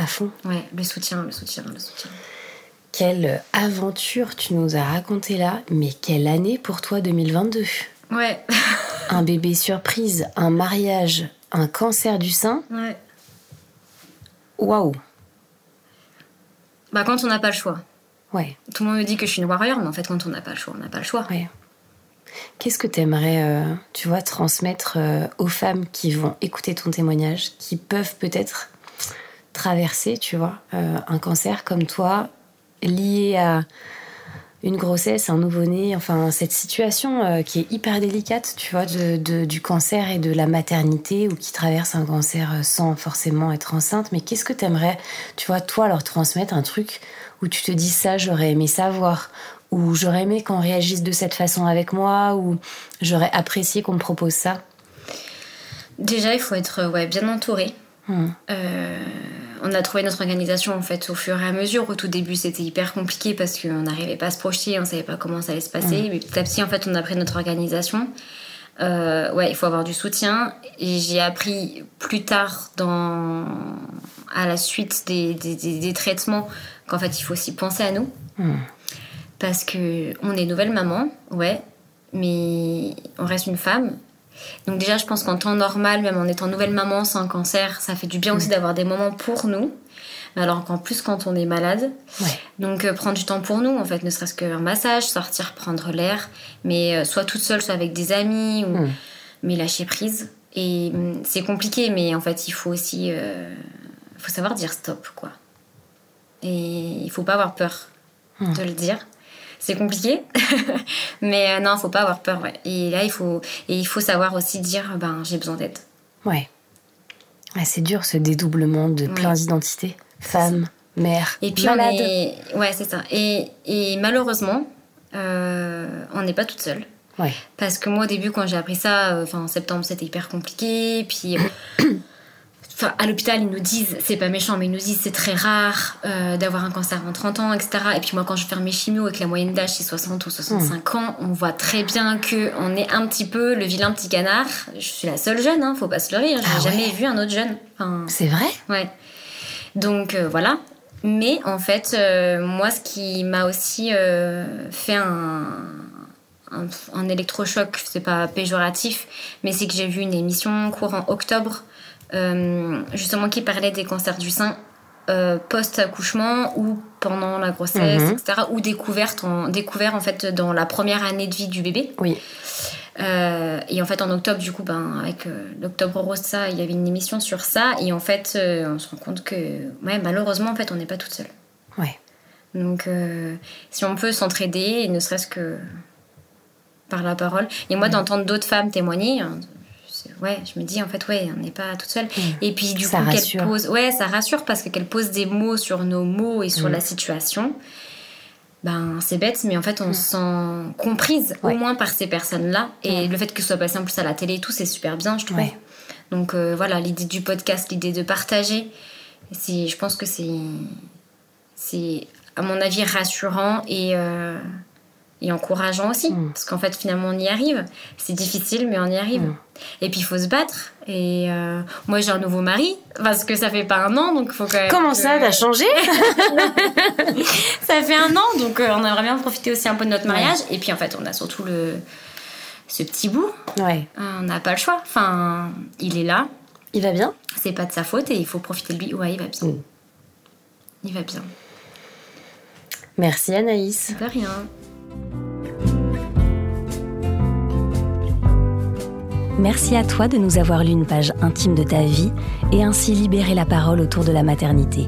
à fond. Ouais, le soutien, le soutien, le soutien. Quelle aventure tu nous as raconté là, mais quelle année pour toi 2022 Ouais. un bébé surprise, un mariage, un cancer du sein? Ouais. Waouh. Bah quand on n'a pas le choix. Ouais. Tout le monde me dit que je suis une warrior, mais en fait quand on n'a pas le choix, on n'a pas le choix. Ouais. Qu'est-ce que tu aimerais, euh, tu vois, transmettre euh, aux femmes qui vont écouter ton témoignage, qui peuvent peut-être traverser, tu vois, euh, un cancer comme toi, lié à une grossesse, un nouveau-né, enfin cette situation euh, qui est hyper délicate, tu vois, de, du cancer et de la maternité ou qui traverse un cancer euh, sans forcément être enceinte. Mais qu'est-ce que tu aimerais, tu vois, toi leur transmettre un truc où tu te dis ça, j'aurais aimé savoir, ou j'aurais aimé qu'on réagisse de cette façon avec moi, ou j'aurais apprécié qu'on me propose ça? Déjà, il faut être ouais, bien entouré. Hmm on a trouvé notre organisation en fait au fur et à mesure. Au tout début, c'était hyper compliqué parce qu'on n'arrivait pas à se projeter, on savait pas comment ça allait se passer. Mm. Mais petit à petit, en fait, on a pris notre organisation. Euh, ouais, il faut avoir du soutien. Et j'ai appris plus tard, dans, à la suite des, des, traitements, qu'en fait, il faut aussi penser à nous. Mm. Parce que on est nouvelle maman, ouais, mais on reste une femme donc déjà, je pense qu'en temps normal, même en étant nouvelle maman sans cancer, ça fait du bien aussi mm. d'avoir des moments pour nous. Mais alors qu'en plus quand on est malade. Donc euh, prendre du temps pour nous, en fait, ne serait-ce qu'un massage, sortir, prendre l'air, mais euh, soit toute seule, soit avec des amis, ou... Mm. mais lâcher prise. Et mm, c'est compliqué, mais en fait, il faut aussi... Euh, faut savoir dire stop, quoi. Et il faut pas avoir peur de le dire c'est compliqué. mais euh, non, faut pas avoir peur. Ouais. Et là, il faut, et il faut savoir aussi dire ben, j'ai besoin d'aide. Ouais. c'est dur ce dédoublement de plein d'identités. Femme, mère, et puis malade. Ouais, c'est ça. Et, et malheureusement, euh, on n'est pas toute seule. Ouais. Parce que moi, au début, quand j'ai appris ça, euh, enfin, en septembre, c'était hyper compliqué. Puis Enfin, à l'hôpital, ils nous disent, c'est pas méchant, mais ils nous disent c'est très rare euh, d'avoir un cancer en 30 ans, etc. Et puis moi, quand je fais mes chimios et que la moyenne d'âge c'est 60 ou 65 ans, on voit très bien que on est un petit peu le vilain petit canard. Je suis la seule jeune, hein, faut pas se leurrer. Hein, j'ai ah jamais vu un autre jeune. c'est vrai? Ouais. Donc euh, voilà. Mais en fait, euh, moi, ce qui m'a aussi fait un, un, un électrochoc, c'est pas péjoratif, mais c'est que j'ai vu une émission courant octobre justement qui parlait des cancers du sein euh, post-accouchement ou pendant la grossesse, mhm. etc. Ou découverte en, découvert en fait dans la première année de vie du bébé. Oui. Euh, et en fait, en octobre, du coup, ben, avec l'Octobre Rose, ça, il y avait une émission sur ça. Et en fait, on se rend compte que, ouais, malheureusement, en fait, on n'est pas toute seule. Ouais. Donc, si on peut s'entraider, ne serait-ce que par la parole. Et moi, d'entendre d'autres femmes témoigner, hein, ouais, je me dis en fait, ouais, on n'est pas toute seule. Mm. Et puis du coup, qu'elle pose, ouais, ça rassure parce qu'elle pose des mots sur nos mots et sur mm. la situation. Ben, c'est bête, mais en fait, on mm. se sent comprise, au moins par ces personnes-là. Et le fait que ce soit passé en plus à la télé et tout, c'est super bien, je trouve. Donc euh, voilà, l'idée du podcast, l'idée de partager, je pense que c'est, c'est à mon avis rassurant et, euh, et encourageant aussi. Mm. Parce qu'en fait, finalement, on y arrive. C'est difficile, mais on y arrive. Mm. Et puis, il faut se battre. Et euh, moi, j'ai un nouveau mari, parce que ça fait pas un an, donc il faut quand même. Comment que- ça, t'as changé Ça fait un an, donc euh, on aimerait bien profiter aussi un peu de notre mariage. Et puis, en fait, on a surtout le ce petit bout. Ouais. On n'a pas le choix. Enfin, il est là. Il va bien? C'est pas de sa faute et il faut profiter de lui. Ouais, il va bien. Mm. Il va bien. Merci Anaïs. De rien. Merci à toi de nous avoir lu une page intime de ta vie et ainsi libéré la parole autour de la maternité.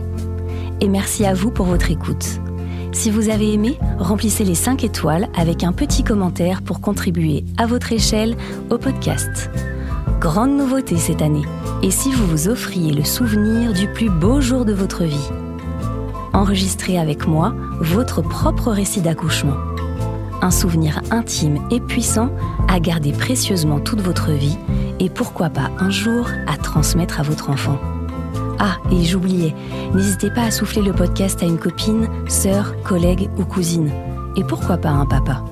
Et merci à vous pour votre écoute. Si vous avez aimé, remplissez les 5 étoiles avec un petit commentaire pour contribuer à votre échelle au podcast. Grande nouveauté cette année. Et si vous vous offriez le souvenir du plus beau jour de votre vie? Enregistrez avec moi votre propre récit d'accouchement un souvenir intime et puissant à garder précieusement toute votre vie et pourquoi pas un jour à transmettre à votre enfant. Ah, et j'oubliais, n'hésitez pas à souffler le podcast à une copine, sœur, collègue ou cousine. Et pourquoi pas un papa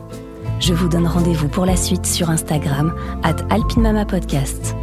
Je vous donne rendez-vous pour la suite sur Instagram, at alpinmamapodcast.